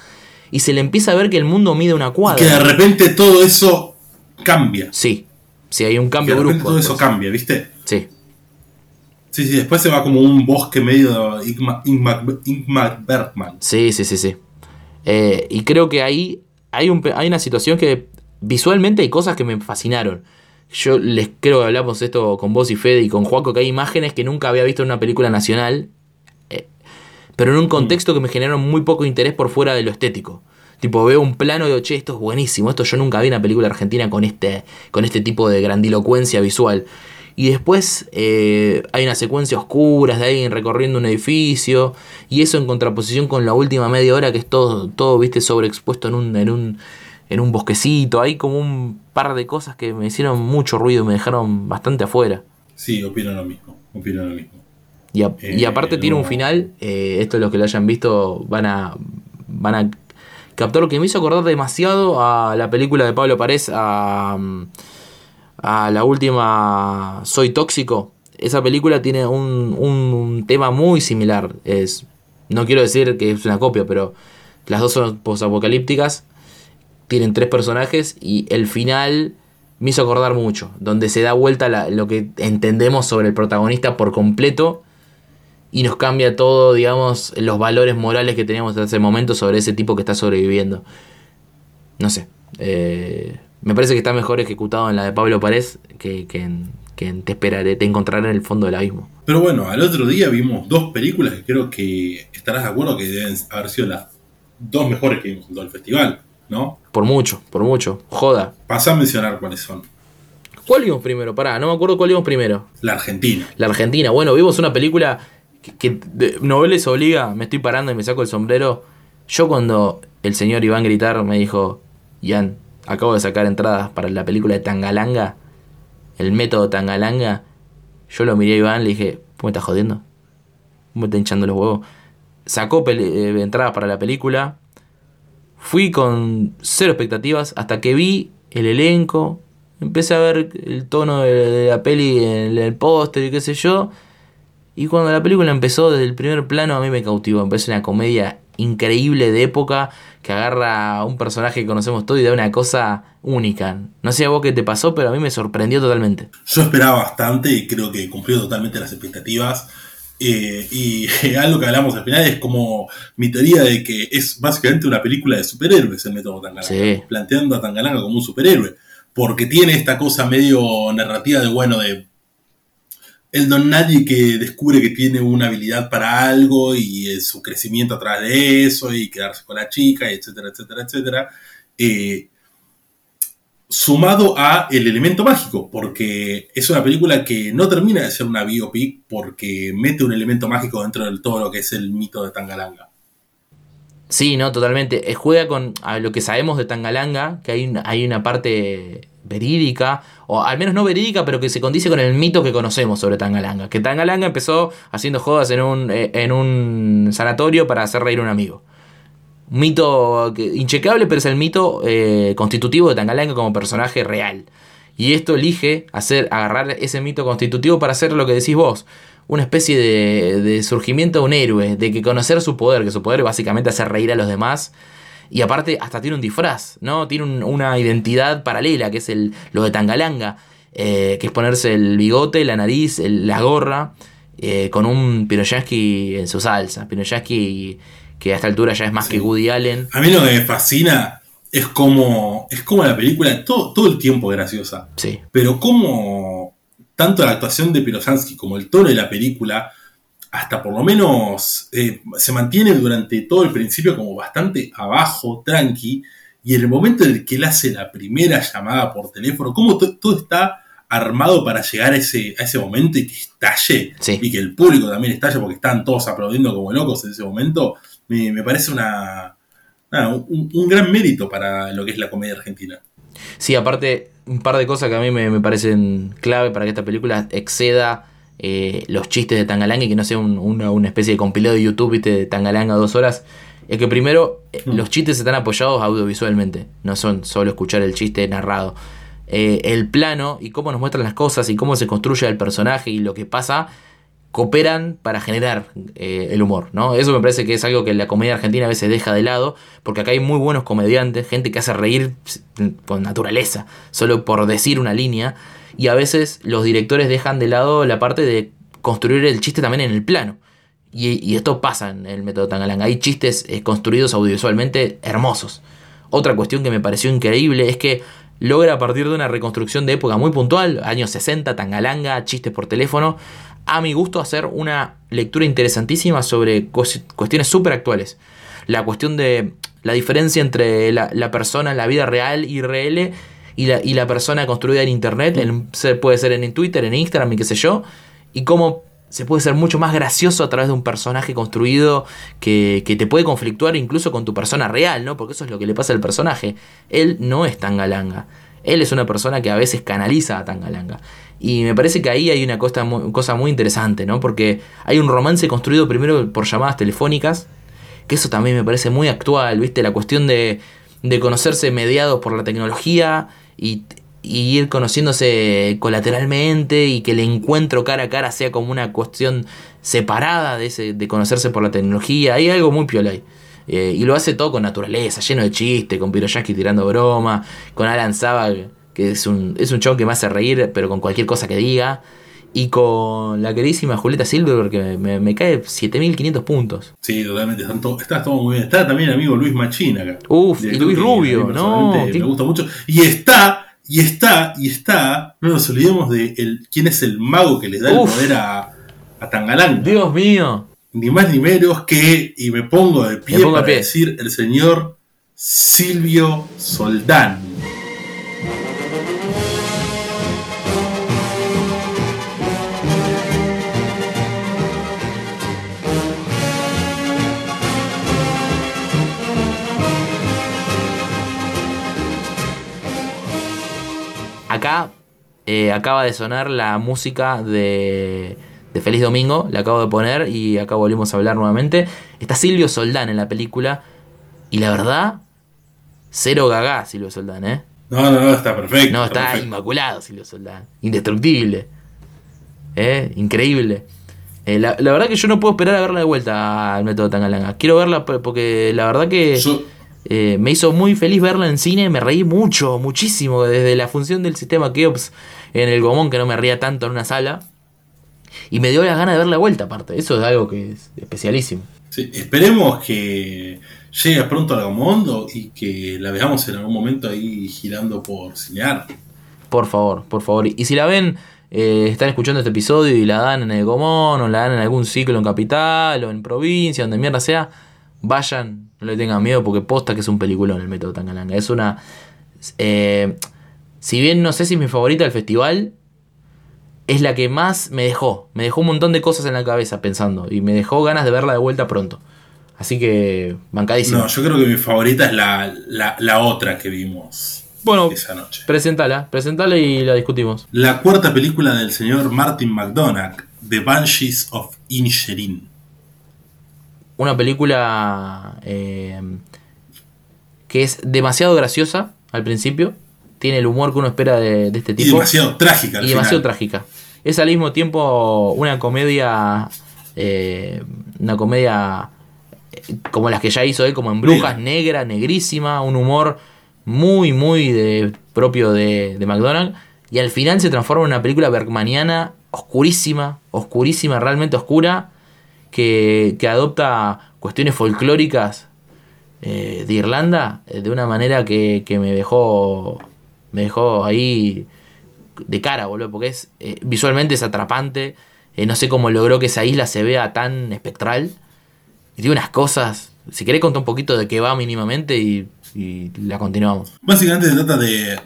Y se le empieza a ver que el mundo mide una cuadra. Que de repente todo eso cambia. Sí, sí, hay un cambio de repente brusco. todo eso cambia, ¿viste? Sí, Sí, sí, después se va como un bosque medio Ingmar, Ingmar, Ingmar Bergman. sí, sí, sí, sí. Eh, y creo que ahí hay, un, hay una situación que visualmente hay cosas que me fascinaron. Yo les creo que hablamos esto con vos y Fede y con Juaco, que hay imágenes que nunca había visto en una película nacional, pero en un contexto que me generaron muy poco interés por fuera de lo estético. Tipo, veo un plano y digo, che, esto es buenísimo, esto yo nunca vi una película argentina con este, con este tipo de grandilocuencia visual. Y después eh, hay una secuencia oscura de alguien recorriendo un edificio. Y eso en contraposición con la última media hora que es todo, todo viste, sobreexpuesto en un, en un, en un bosquecito. Hay como un par de cosas que me hicieron mucho ruido y me dejaron bastante afuera. Sí, opino lo mismo. Opino lo mismo. Y, a- y Eh, aparte tiene un final, eh, esto los que lo hayan visto van a, van a captar lo que me hizo acordar demasiado a la película de Pablo Parés, a, a la última Soy Tóxico. Esa película tiene un, un tema muy similar. Es, no quiero decir que es una copia, pero las dos son posapocalípticas. Tienen tres personajes y el final me hizo acordar mucho. Donde se da vuelta la- lo que entendemos sobre el protagonista por completo y nos cambia todo, digamos, los valores morales que teníamos hasta ese momento sobre ese tipo que está sobreviviendo. No sé. eh, me parece que está mejor ejecutado en la de Pablo Párez que, que en, que en Te esperaré, te encontraré en el fondo del abismo. Pero bueno, al otro día vimos dos películas que creo que estarás de acuerdo que deben haber sido las dos mejores que vimos en todo el festival, ¿no? Por mucho, por mucho. Joda. Pasa a mencionar cuáles son. ¿Cuál vimos primero? Pará, no me acuerdo cuál vimos primero. La Argentina. La Argentina. Bueno, vimos una película que, que Noveles obliga, me estoy parando y me saco el sombrero. Yo cuando el señor Iván Gritar me dijo, Ian, acabo de sacar entradas para la película de Tangalanga, el método Tangalanga, yo lo miré a Iván y le dije, ¿vos me estás jodiendo? ¿Vos me estás hinchando los huevos? Sacó eh, entradas para la película, fui con cero expectativas hasta que vi el elenco, empecé a ver el tono de, la peli en el póster y qué sé yo. Y cuando la película empezó desde el primer plano a mí me cautivó. Empezó una comedia increíble de época que agarra a un personaje que conocemos todo y da una cosa única. No sé a vos qué te pasó, pero a mí me sorprendió totalmente. Yo esperaba bastante y creo que cumplió totalmente las expectativas. Eh, y algo que hablamos al final es como mi teoría de que es básicamente una película de superhéroes el método Tangalanga. Sí. Planteando a Tangalanga como un superhéroe. Porque tiene esta cosa medio narrativa de, bueno, de el don nadie que descubre que tiene una habilidad para algo y su crecimiento a través de eso y quedarse con la chica, etcétera, etcétera, etcétera. Eh, sumado a el elemento mágico, porque es una película que no termina de ser una biopic porque mete un elemento mágico dentro del todo lo que es el mito de Tangalanga. Sí, no, totalmente. Eh, Juega con lo que sabemos de Tangalanga, que hay, hay una parte verídica, o al menos no verídica, pero que se condice con el mito que conocemos sobre Tangalanga. Que Tangalanga empezó haciendo jodas en un, eh, en un sanatorio para hacer reír a un amigo. Un mito inchecable, pero es el mito eh, constitutivo de Tangalanga como personaje real. Y esto elige hacer, agarrar ese mito constitutivo para hacer lo que decís vos. Una especie de, de surgimiento de un héroe, de que conocer su poder, que su poder básicamente hacer reír a los demás. Y aparte, hasta tiene un disfraz, ¿no? Tiene un- una identidad paralela, que es el, lo de Tangalanga, eh, que es ponerse el bigote, la nariz, el- la gorra, eh, con un Pinoyaski en su salsa. Pinoyaski que a esta altura ya es más Sí. que Woody Allen. A mí lo que me fascina es como, es como la película todo, todo el tiempo graciosa, Sí, pero como tanto la actuación de Pirosansky como el tono de la película, hasta por lo menos eh, se mantiene durante todo el principio como bastante abajo, tranqui, y en el momento en el que él hace la primera llamada por teléfono, como to- todo está armado para llegar a ese, a ese momento y que estalle, Sí. y que el público también estalle porque están todos aplaudiendo como locos en ese momento, me, me parece una, nada, un, un gran mérito para lo que es la comedia argentina. Sí, aparte, un par de cosas que a mí me, me parecen clave para que esta película exceda eh, los chistes de Tangalanga y que no sea un- una, una especie de compilado de YouTube ¿viste? de Tangalanga dos horas. es que primero eh, mm. los chistes están apoyados audiovisualmente, no son solo escuchar el chiste narrado. Eh, el plano y cómo nos muestran las cosas y cómo se construye el personaje y lo que pasa cooperan para generar eh, el humor, ¿no? Eso me parece que es algo que la comedia argentina a veces deja de lado, porque acá hay muy buenos comediantes, gente que hace reír con naturaleza, solo por decir una línea, y a veces los directores dejan de lado la parte de construir el chiste también en el plano. Y, esto pasa en el método Tangalanga. Hay chistes eh, construidos audiovisualmente hermosos. Otra cuestión que me pareció increíble es que logra a partir de una reconstrucción de época muy puntual, años 60, Tangalanga, chistes por teléfono, a mi gusto hacer una lectura interesantísima sobre cuestiones súper actuales. La cuestión de la diferencia entre la, persona en la vida real y real y la, y la persona construida en internet, puede ser en Twitter, en Instagram y qué sé yo, y cómo se puede ser mucho más gracioso a través de un personaje construido que, que, te puede conflictuar incluso con tu persona real, ¿no? Porque eso es lo que le pasa al personaje. Él no es tan galanga. Él es una persona que a veces canaliza a Tangalanga. Y me parece que ahí hay una cosa muy, cosa muy interesante, ¿no? Porque hay un romance construido primero por llamadas telefónicas, que eso también me parece muy actual, ¿viste? La cuestión de, de conocerse mediados por la tecnología y, ir conociéndose colateralmente y que el encuentro cara a cara sea como una cuestión separada de, ese, de conocerse por la tecnología. Hay algo muy piola ahí. Eh, y lo hace todo con naturaleza, lleno de chistes, con Piroyaski tirando broma, con Alan Saba, que es un, es un show que me hace reír, pero con cualquier cosa que diga. Y con la queridísima Julieta Silver, que me, me, cae 7500 puntos. Sí, totalmente. está todo muy bien. Está también amigo Luis Machín acá. Uf, y Luis Rubio, ¿no? Me gusta mucho. Y está, y está, y está. No nos olvidemos de el, quién es el mago que le da el poder a, a Tangalán. Dios mío ni más ni menos que, y me pongo de pie para decir, el señor Silvio Soldán. Acá eh, acaba de sonar la música de Feliz Domingo, le acabo de poner y acá volvimos a hablar nuevamente. Está Silvio Soldán en la película y la verdad, cero gaga Silvio Soldán, ¿eh? No, no, no, está perfecto. No, está, inmaculado Silvio Soldán, indestructible, ¿eh? Increíble. Eh, la, verdad que yo no puedo esperar a verla de vuelta al método Tangalanga. Quiero verla porque la verdad que eh, me hizo muy feliz verla en cine. Me reí mucho, muchísimo. Desde la función del sistema Keops en el Gomón, que no me ría tanto en una sala. Y me dio la gana de ver la vuelta aparte. Eso es algo que es especialísimo. Sí, esperemos que llegue pronto a mundo y que la veamos en algún momento ahí girando por Cinear. Por favor, por favor. Y si la ven, eh, están escuchando este episodio y la dan en el Gomón o la dan en algún ciclo en Capital o en provincia, donde mierda sea, vayan, no le tengan miedo porque posta que es un peliculón el método Tangalanga. Es una... Eh, si bien no sé si es mi favorita del festival, es la que más me dejó. Me dejó un montón de cosas en la cabeza pensando. Y me dejó ganas de verla de vuelta pronto. Así que, bancadísimo. No, yo creo que mi favorita es la, otra que vimos bueno, esa noche. Presentala, presentala y la discutimos. La cuarta película del señor Martin McDonagh, The Banshees of Inisherin. Una película eh, que es demasiado graciosa al principio. Tiene el humor que uno espera de, este tipo. Y demasiado trágica. y demasiado trágica es al mismo tiempo una comedia. Eh, una comedia eh, como las que ya hizo él, como en Brujas, negra, negrísima, un humor muy, muy de, propio de, de McDonald's. Y al final se transforma en una película bergmaniana oscurísima, oscurísima, realmente oscura, que, adopta cuestiones folclóricas eh, de Irlanda de una manera que, que me dejó me dejó ahí de cara, boludo, porque es eh, visualmente es atrapante. Eh, no sé cómo logró que esa isla se vea tan espectral. Y tiene unas cosas. Si querés contar un poquito de qué va mínimamente y, la continuamos. Básicamente se trata de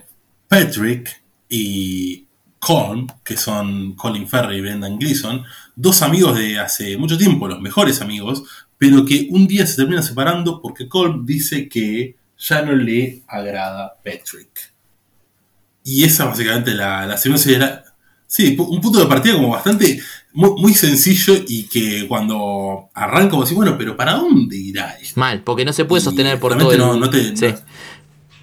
Patrick y Colm, que son Colin Ferry y Brendan Gleeson, dos amigos de hace mucho tiempo, los mejores amigos, pero que un día se terminan separando porque Colm dice que ya no le agrada Patrick. Y esa básicamente la, la secuencia era. Sí, un punto de partida como bastante. muy, muy sencillo y que cuando arranca vos decís, bueno, pero ¿para dónde irá esto? Mal, porque no se puede sostener por todo el no- no te- sí. no-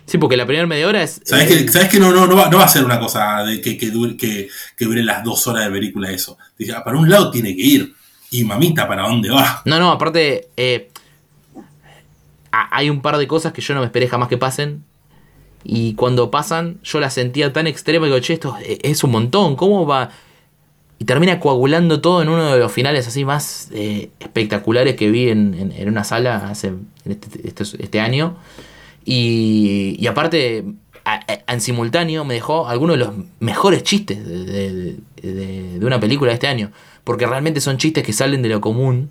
Sí, porque la primera media hora es. ¿Sabes eh, que, sabés que no, no, no, va, no va a ser una cosa de que, que, dure, que, que dure las dos horas de película eso? Dice, ah, para un lado tiene que ir. Y mamita, ¿para dónde va? No, no, aparte. eh, ha- hay un par de cosas que yo no me esperé jamás que pasen. Y cuando pasan, yo las sentía tan extrema que digo, che, esto es, un montón. ¿Cómo va? Y termina coagulando todo en uno de los finales así más eh, espectaculares que vi en, en- en una sala hace este, este- este año. Y, y aparte, a- a- en simultáneo me dejó algunos de los mejores chistes de, de- de- de una película de este año. Porque realmente son chistes que salen de lo común.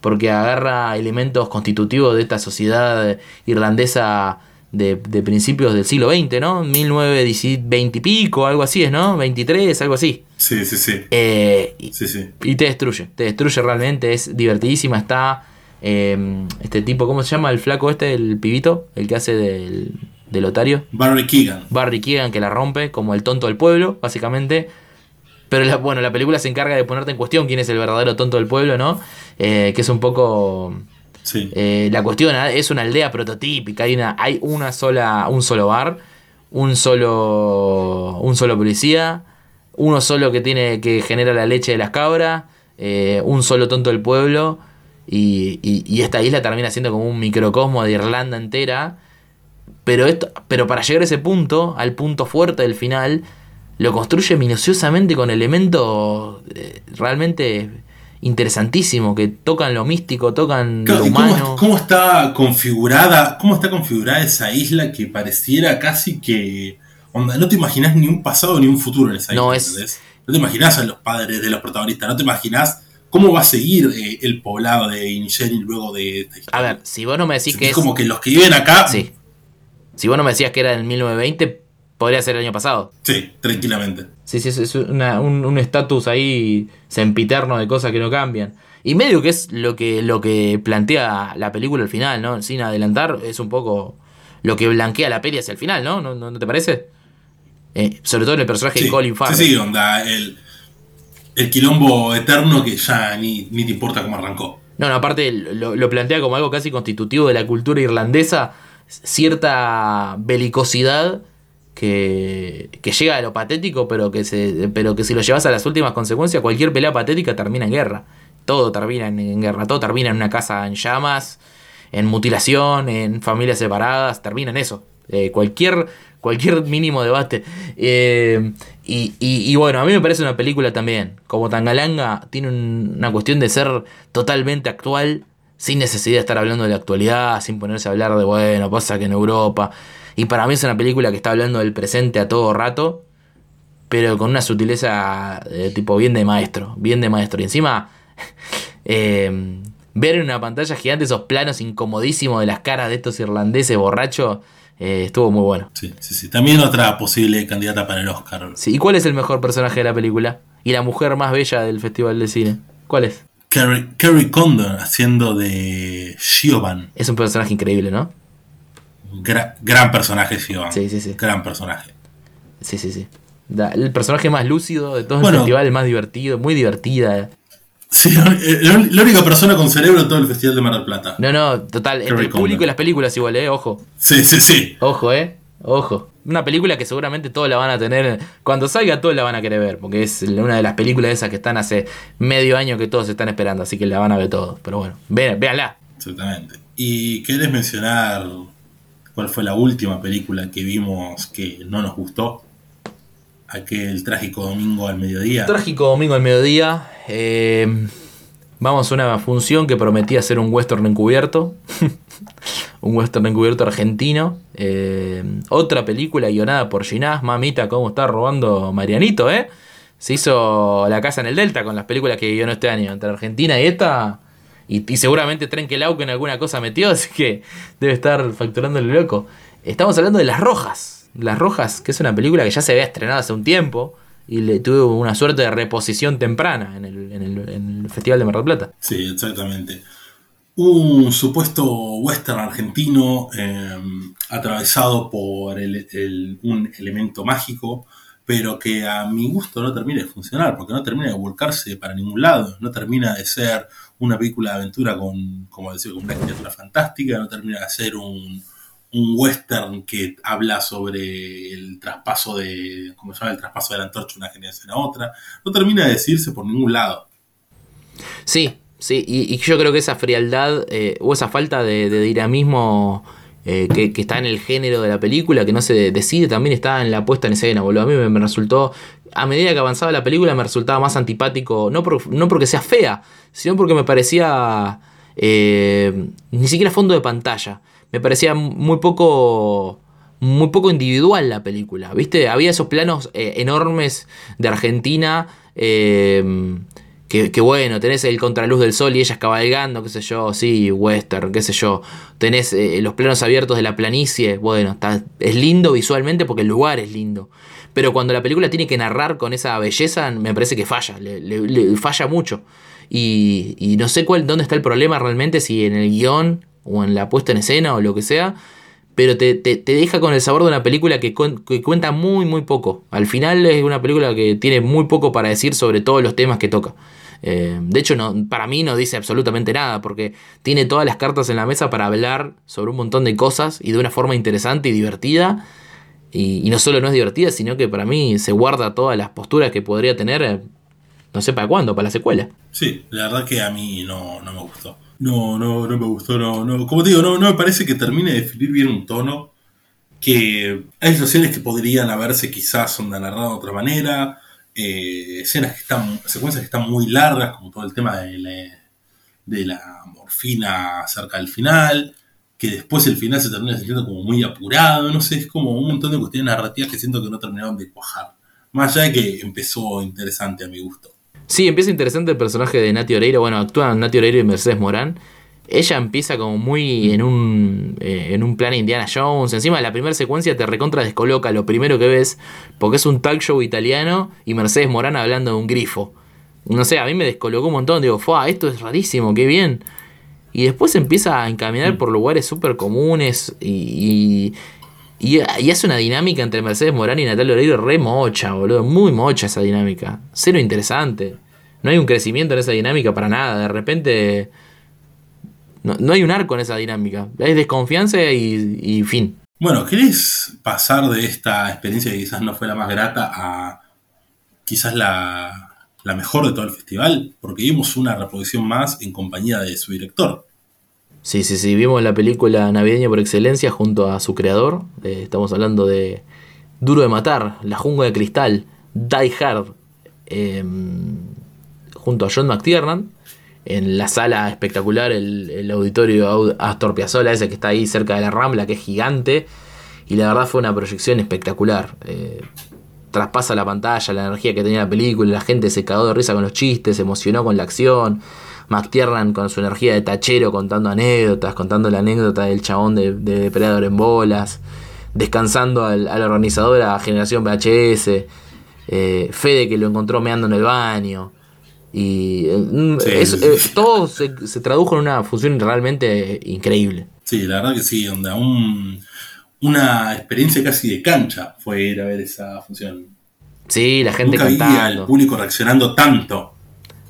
Porque agarra elementos constitutivos de esta sociedad irlandesa de, de principios del siglo XX, ¿no? 1920 y pico, algo así es, ¿no? 23, algo así. Sí, sí, sí. Eh, y, Sí, sí. y te destruye, te destruye realmente, es divertidísima, está eh, este tipo, ¿cómo se llama? El flaco este, el pibito, el que hace del, del otario. Barry Keegan. Barry Keegan que la rompe, como el tonto del pueblo, básicamente. Pero la, bueno, la película se encarga de ponerte en cuestión quién es el verdadero tonto del pueblo, ¿no? Eh, que es un poco... Sí. eh, la cuestión ah, es una aldea prototípica, hay una, hay una sola, un solo bar, un solo, un solo policía, uno solo que tiene que genera la leche de las cabras, eh, un solo tonto del pueblo y, y- y esta isla termina siendo como un microcosmo de Irlanda entera. Pero, esto, pero para llegar a ese punto, al punto fuerte del final, lo construye minuciosamente con elementos eh, realmente interesantísimos que tocan lo místico, tocan Claro, lo ¿y cómo, humano. cómo está configurada, cómo está configurada esa isla que pareciera casi que onda, no te imaginas ni un pasado ni un futuro en esa isla? No, es- ¿entendés? No te imaginas a los padres de los protagonistas, no te imaginas cómo va a seguir eh, el poblado de Inisherin luego de esta historia. A ver, si vos no me decís Sentís que es. como que los que viven acá, Sí. Si vos no me decías que era en 1920, podría ser el año pasado. sí, tranquilamente. Sí, sí, es- una- un un estatus ahí sempiterno de cosas que no cambian. Y medio que es lo que, lo que plantea la película al final, ¿no? Sin adelantar, es un poco lo que blanquea la peli hacia el final, ¿no? ¿No, no- no te parece? Eh, sobre todo en el personaje Sí, de Colin Farrell. sí, sí, onda, el, el quilombo eterno que ya ni, ni te importa cómo arrancó. No, no, aparte lo, lo plantea como algo casi constitutivo de la cultura irlandesa, cierta belicosidad que, que llega a lo patético, pero que, se, pero que si lo llevas a las últimas consecuencias, cualquier pelea patética termina en guerra. Todo termina en, guerra, todo termina en una casa en llamas, en mutilación, en familias separadas, termina en eso. Eh, cualquier, cualquier mínimo debate. Eh, y, y- y bueno, a mí me parece una película también. Como Tangalanga tiene un- una cuestión de ser totalmente actual, sin necesidad de estar hablando de la actualidad, sin ponerse a hablar de, bueno, pasa que en Europa. Y para mí es una película que está hablando del presente a todo rato, pero con una sutileza de tipo bien de maestro, bien de maestro. Y encima, eh, ver en una pantalla gigante esos planos incomodísimos de las caras de estos irlandeses borrachos, eh, estuvo muy bueno. Sí, sí, sí. También otra posible candidata para el Oscar. Sí, ¿Y cuál es el mejor personaje de la película? Y la mujer más bella del Festival de Cine. ¿Cuál es? Carrie, Carrie Condon haciendo de Siobhan. Es un personaje increíble, ¿no? Gra- gran personaje Siobhan. Sí, sí, sí. Gran personaje. Sí, sí, sí. Da- el personaje más lúcido de todo Bueno. el festival, el más divertido, muy divertida. Sí, la, la- única persona con cerebro en todo el Festival de Mar del Plata. No, no, total. Entre el público y las películas igual, ¿eh? Ojo. Sí, sí, sí. Ojo, ¿eh? Ojo. Una película que seguramente todos la van a tener. Cuando salga, todos la van a querer ver. Porque es una de las películas esas que están hace medio año que todos están esperando. Así que la van a ver todos. Pero bueno, vean, véanla. Exactamente. ¿Y querés mencionar cuál fue la última película que vimos que no nos gustó? Aquel trágico domingo al mediodía. Trágico domingo al mediodía. eh, vamos a una función que prometía ser un western encubierto. un western encubierto argentino. eh, otra película guionada por Ginás. Mamita, cómo está robando Marianito, ¿eh? Se hizo La Casa en el Delta con las películas que guionó este año. Entre Argentina y esta. Y, seguramente Trenkelauke en alguna cosa metió, así que debe estar facturando el loco. Estamos hablando de Las Rojas. Las Rojas, que es una película que ya se había estrenado hace un tiempo y le tuvo una suerte de reposición temprana en el, en el- en el Festival de Mar del Plata. Sí, exactamente. Un supuesto western argentino eh, atravesado por el- un elemento mágico, pero que a mi gusto no termina de funcionar, porque no termina de volcarse para ningún lado, no termina de ser una película de aventura con, como decía, con una criatura fantástica, no termina de ser un, un western que habla sobre el traspaso de, ¿cómo se llama? El traspaso de la antorcha de una generación a otra, no termina de decirse por ningún lado. Sí, sí, y, yo creo que esa frialdad eh, o esa falta de, dinamismo eh, que, está en el género de la película, que no se decide, también está en la puesta en escena, boludo. A mí me, resultó, a medida que avanzaba la película, me resultaba más antipático, no, no porque sea fea, sino porque me parecía eh, ni siquiera fondo de pantalla. Me parecía muy poco muy poco individual la película, ¿viste? Había esos planos enormes de Argentina que, bueno, tenés el contraluz del sol y ellas cabalgando, qué sé yo, sí, western, qué sé yo. Tenés eh, los planos abiertos de la planicie, bueno, está, es lindo visualmente porque el lugar es lindo. Pero cuando la película tiene que narrar con esa belleza, me parece que falla, falla mucho. Y, y, no sé cuál, dónde está el problema realmente, si en el guion o en la puesta en escena o lo que sea, pero te, deja con el sabor de una película que, que, cuenta muy, muy poco. Al final es una película que tiene muy poco para decir sobre todos los temas que toca. Eh, de hecho, no, para mí no dice absolutamente nada, porque tiene todas las cartas en la mesa para hablar sobre un montón de cosas y de una forma interesante y divertida. Y, no solo no es divertida, sino que para mí se guarda todas las posturas que podría tener, eh, no sé para cuándo, para la secuela. Sí, la verdad que a mí no, no me gustó. No, no, no me gustó, no, no. Como te digo, no, no me parece que termine de definir bien un tono. Que hay situaciones que podrían haberse quizás onda narrado de otra manera eh, escenas que están, secuencias que están muy largas, como todo el tema de la, morfina cerca del final, que después el final se termina sintiendo como muy apurado, no sé, es como un montón de cuestiones narrativas que siento que no terminaron de cuajar. Más allá de que empezó interesante a mi gusto. Sí, empieza interesante el personaje de Nati Oreiro. Bueno, actúan Nati Oreiro y Mercedes Morán ella empieza como muy en un, eh, en un plan Indiana Jones. Encima de la primera secuencia te recontra descoloca lo primero que ves, porque es un talk show italiano y Mercedes Morán hablando de un grifo. No sé, a mí me descolocó un montón. Digo, ¡fua! Esto es rarísimo, qué bien. Y después empieza a encaminar mm. por lugares súper comunes y, y, y, hace una dinámica entre Mercedes Morán y Natalia Oreiro re mocha, boludo. Muy mocha esa dinámica. Cero interesante. No hay un crecimiento en esa dinámica para nada. De repente no, hay un arco en esa dinámica. Es desconfianza y, fin. Bueno, ¿querés pasar de esta experiencia que quizás no fue la más grata a quizás la, la mejor de todo el festival? Porque vimos una reproducción más en compañía de su director. Sí, sí, sí, vimos la película navideña por excelencia junto a su creador. Eh, estamos hablando de Duro de Matar, La Jungla de Cristal, Die Hard, em, junto a John McTiernan en la sala espectacular, el, auditorio Astor Piazzolla, ese que está ahí cerca de la Rambla, que es gigante. Y la verdad fue una proyección espectacular. Eh, traspasa la pantalla, la energía que tenía la película, la gente se cagó de risa con los chistes, se emocionó con la acción. McTiernan con su energía de tachero contando anécdotas, contando la anécdota del chabón de, de Depredador en bolas, descansando al, la organizadora Generación VHS, eh, Fede que lo encontró meando en el baño. Y eh, mm, eh, todo se, tradujo en una función realmente increíble. Sí, la verdad que sí, donde un, una experiencia casi de cancha fue ir a ver esa función. Sí, la gente Nunca cantando. al público reaccionando tanto.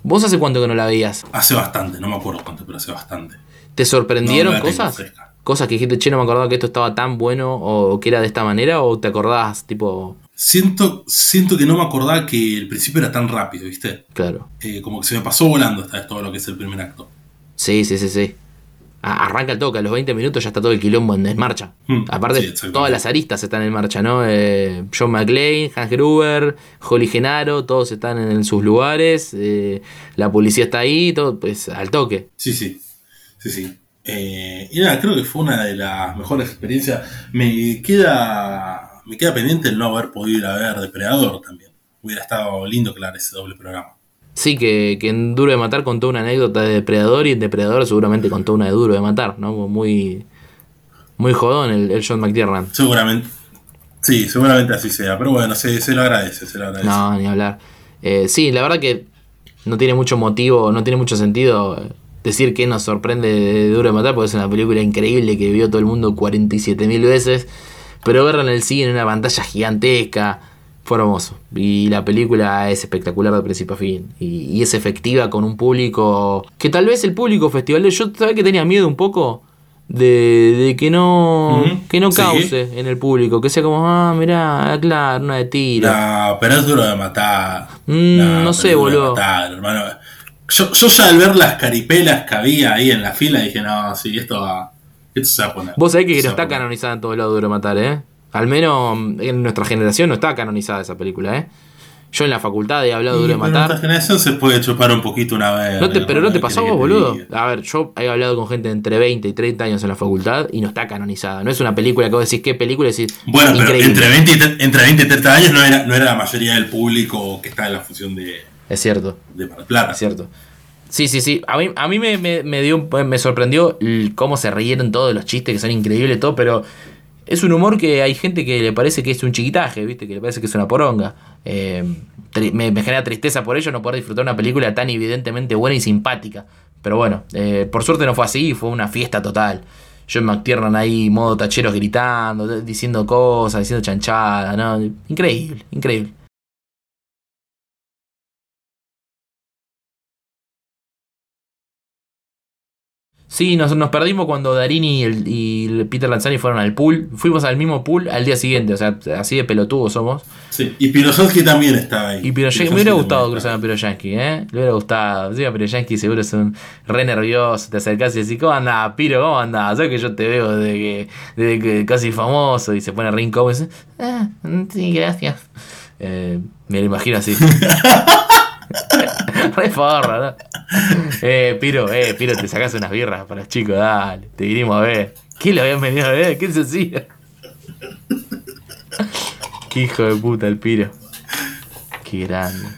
¿Vos hace cuánto que no la veías? Hace bastante, no me acuerdo cuánto, pero hace bastante. ¿Te sorprendieron cosas? Cosas que dijiste, che, no me acordaba que esto estaba tan bueno o que era de esta manera, o te acordás, tipo, Siento, siento que no me acordaba que el principio era tan rápido, ¿viste? Claro. Eh, como que se me pasó volando esta vez todo lo que es el primer acto. Sí, sí, sí, sí. Arranca el toque, a los 20 minutos ya está todo el quilombo en marcha. Hmm, Aparte, todas las aristas están en marcha, ¿no? Eh, John McClane, Hans Gruber, Holly Genaro, todos están en, sus lugares. Eh, la policía está ahí, todo, pues al toque. Sí, sí. Sí, sí. y nada, creo que fue una de las mejores experiencias. Me queda me queda pendiente el no haber podido ir a ver Depredador también. Hubiera estado lindo claro ese doble programa. Sí, que, en Duro de Matar contó una anécdota de Depredador y en Depredador seguramente contó una de Duro de Matar, ¿no? Muy, muy jodón el, John McTiernan. Seguramente. Sí, seguramente así sea. Pero bueno, se, se lo agradece, se lo agradece. No, ni hablar. Eh, sí, la verdad que no tiene mucho motivo, no tiene mucho sentido decir que nos sorprende de Duro de Matar, porque es una película increíble que vio todo el mundo 47.000 veces pero verla en el cine en una pantalla gigantesca, Fue hermoso. Y la película es espectacular de principio a fin. Y, y es efectiva con un público. Que tal vez el público festival. Yo sabía que tenía miedo un poco de, de que no que no sí. cause en el público. Que sea como, ah, mirá, claro, una de tiro. No, pero es duro de matar. Mm, no sé, boludo. matar, hermano. Yo, yo ya al ver las caripelas que había ahí en la fila dije, no, sí, esto va, esto se va a poner. Vos sabés que Se no está canonizada en todos lados Duro de Matar, ¿eh? Al menos mm, en nuestra generación no está canonizada esa película, ¿eh? Yo en la facultad he hablado Duro de pero nuestra Matar. generación se puede chupar un poquito una vez. No te, pero no te ¿qué pasó vos, boludo. A ver, yo he hablado con gente de entre 20 y 30 años en la facultad y no está canonizada. No es una película que vos decís qué película decís. Bueno, pero entre 20, y, tre- entre 20 y 30 años no era, no era la mayoría del público que está en la función de, Es cierto. de Mar Plata. Es cierto. Sí, sí, sí. A mí, a mí me, me- me dio, me sorprendió cómo se rieron todos los chistes, que son increíbles y todo, pero es un humor que hay gente que le parece que es un chiquitaje, ¿viste? Que le parece que es una poronga. Eh, me, genera tristeza por ello no poder disfrutar una película tan evidentemente buena y simpática. Pero bueno, eh, por suerte no fue así, fue una fiesta total. John McTiernan ahí, modo tacheros gritando, diciendo cosas, diciendo chanchadas, ¿no? Increíble, increíble. Sí, nos, nos perdimos cuando Darini y, el, y Peter Lanzani fueron al pool. Fuimos al mismo pool al día siguiente, o sea, así de pelotudos somos. Sí, y Piroshensky también estaba ahí. Y Piroyansky, me hubiera gustado cruzar a ahí. Piroyansky, ¿eh? Le hubiera gustado. Sí, a seguro es un re nervioso. Te acercás y decís, ¿cómo andás, Piro? ¿Cómo andás? Sabes que yo te veo desde que, desde que casi famoso y se pone re incómodo y dice, ah, sí, gracias. Eh, me lo imagino así. re forra, ¿no? Eh, Piro, eh, Piro, te sacás unas birras para los chicos, dale. Te vinimos a ver. ¿Quién lo habían venido a ver? ¿Quién se hacía? Qué hijo de puta el Piro. Qué grande.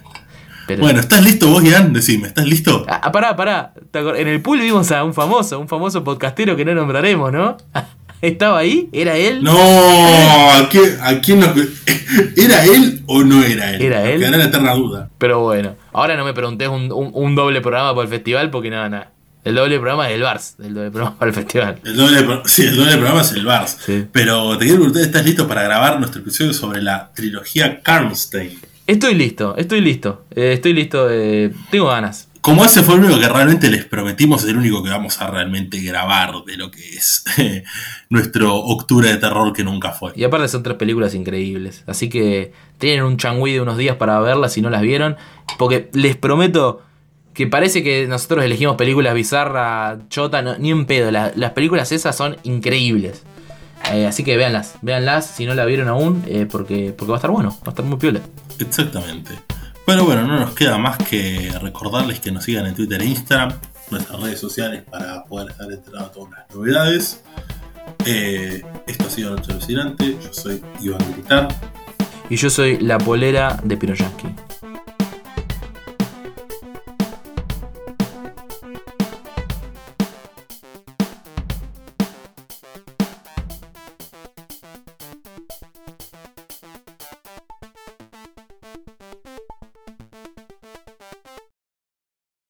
Pero- Bueno, ¿estás listo vos, Ian? Decime, ¿estás listo? Ah, ah, pará, pará. ¿Te acor- En el pool vimos a un famoso, un famoso podcastero que no nombraremos, ¿no? ¿Estaba ahí? ¿Era él? No, ¿a quién, a quién nos- ¿Era él o no era él? ¿Era él? Quedará la eterna duda. Pero bueno, ahora no me preguntés un, un- un doble programa para el festival porque nada, nada. El doble programa es el Bars, el doble programa para el festival. El doble, sí, el doble programa es el Bars. Sí. Pero te quiero preguntar, ¿estás listo para grabar nuestro episodio sobre la trilogía Karnstein? Estoy listo, estoy listo. eh, estoy listo, eh, tengo ganas. Como ese fue el único que realmente les prometimos, es el único que vamos a realmente grabar de lo que es nuestro octubre de terror que nunca fue. Y aparte son tres películas increíbles. Así que tienen un changüí de unos días para verlas si no las vieron. Porque les prometo que parece que nosotros elegimos películas bizarras, chota, no- ni en pedo. La- las películas esas son increíbles. Eh, así que véanlas, véanlas si no la vieron aún, eh, porque, porque va a estar bueno, va a estar muy piola. Exactamente. Pero bueno, no nos queda más que recordarles que nos sigan en Twitter e Instagram, nuestras redes sociales para poder estar enterados de todas las novedades. Eh, esto ha sido Noche Alucinante. Yo soy Iván Militar. Y yo soy la polera de Piroyansky.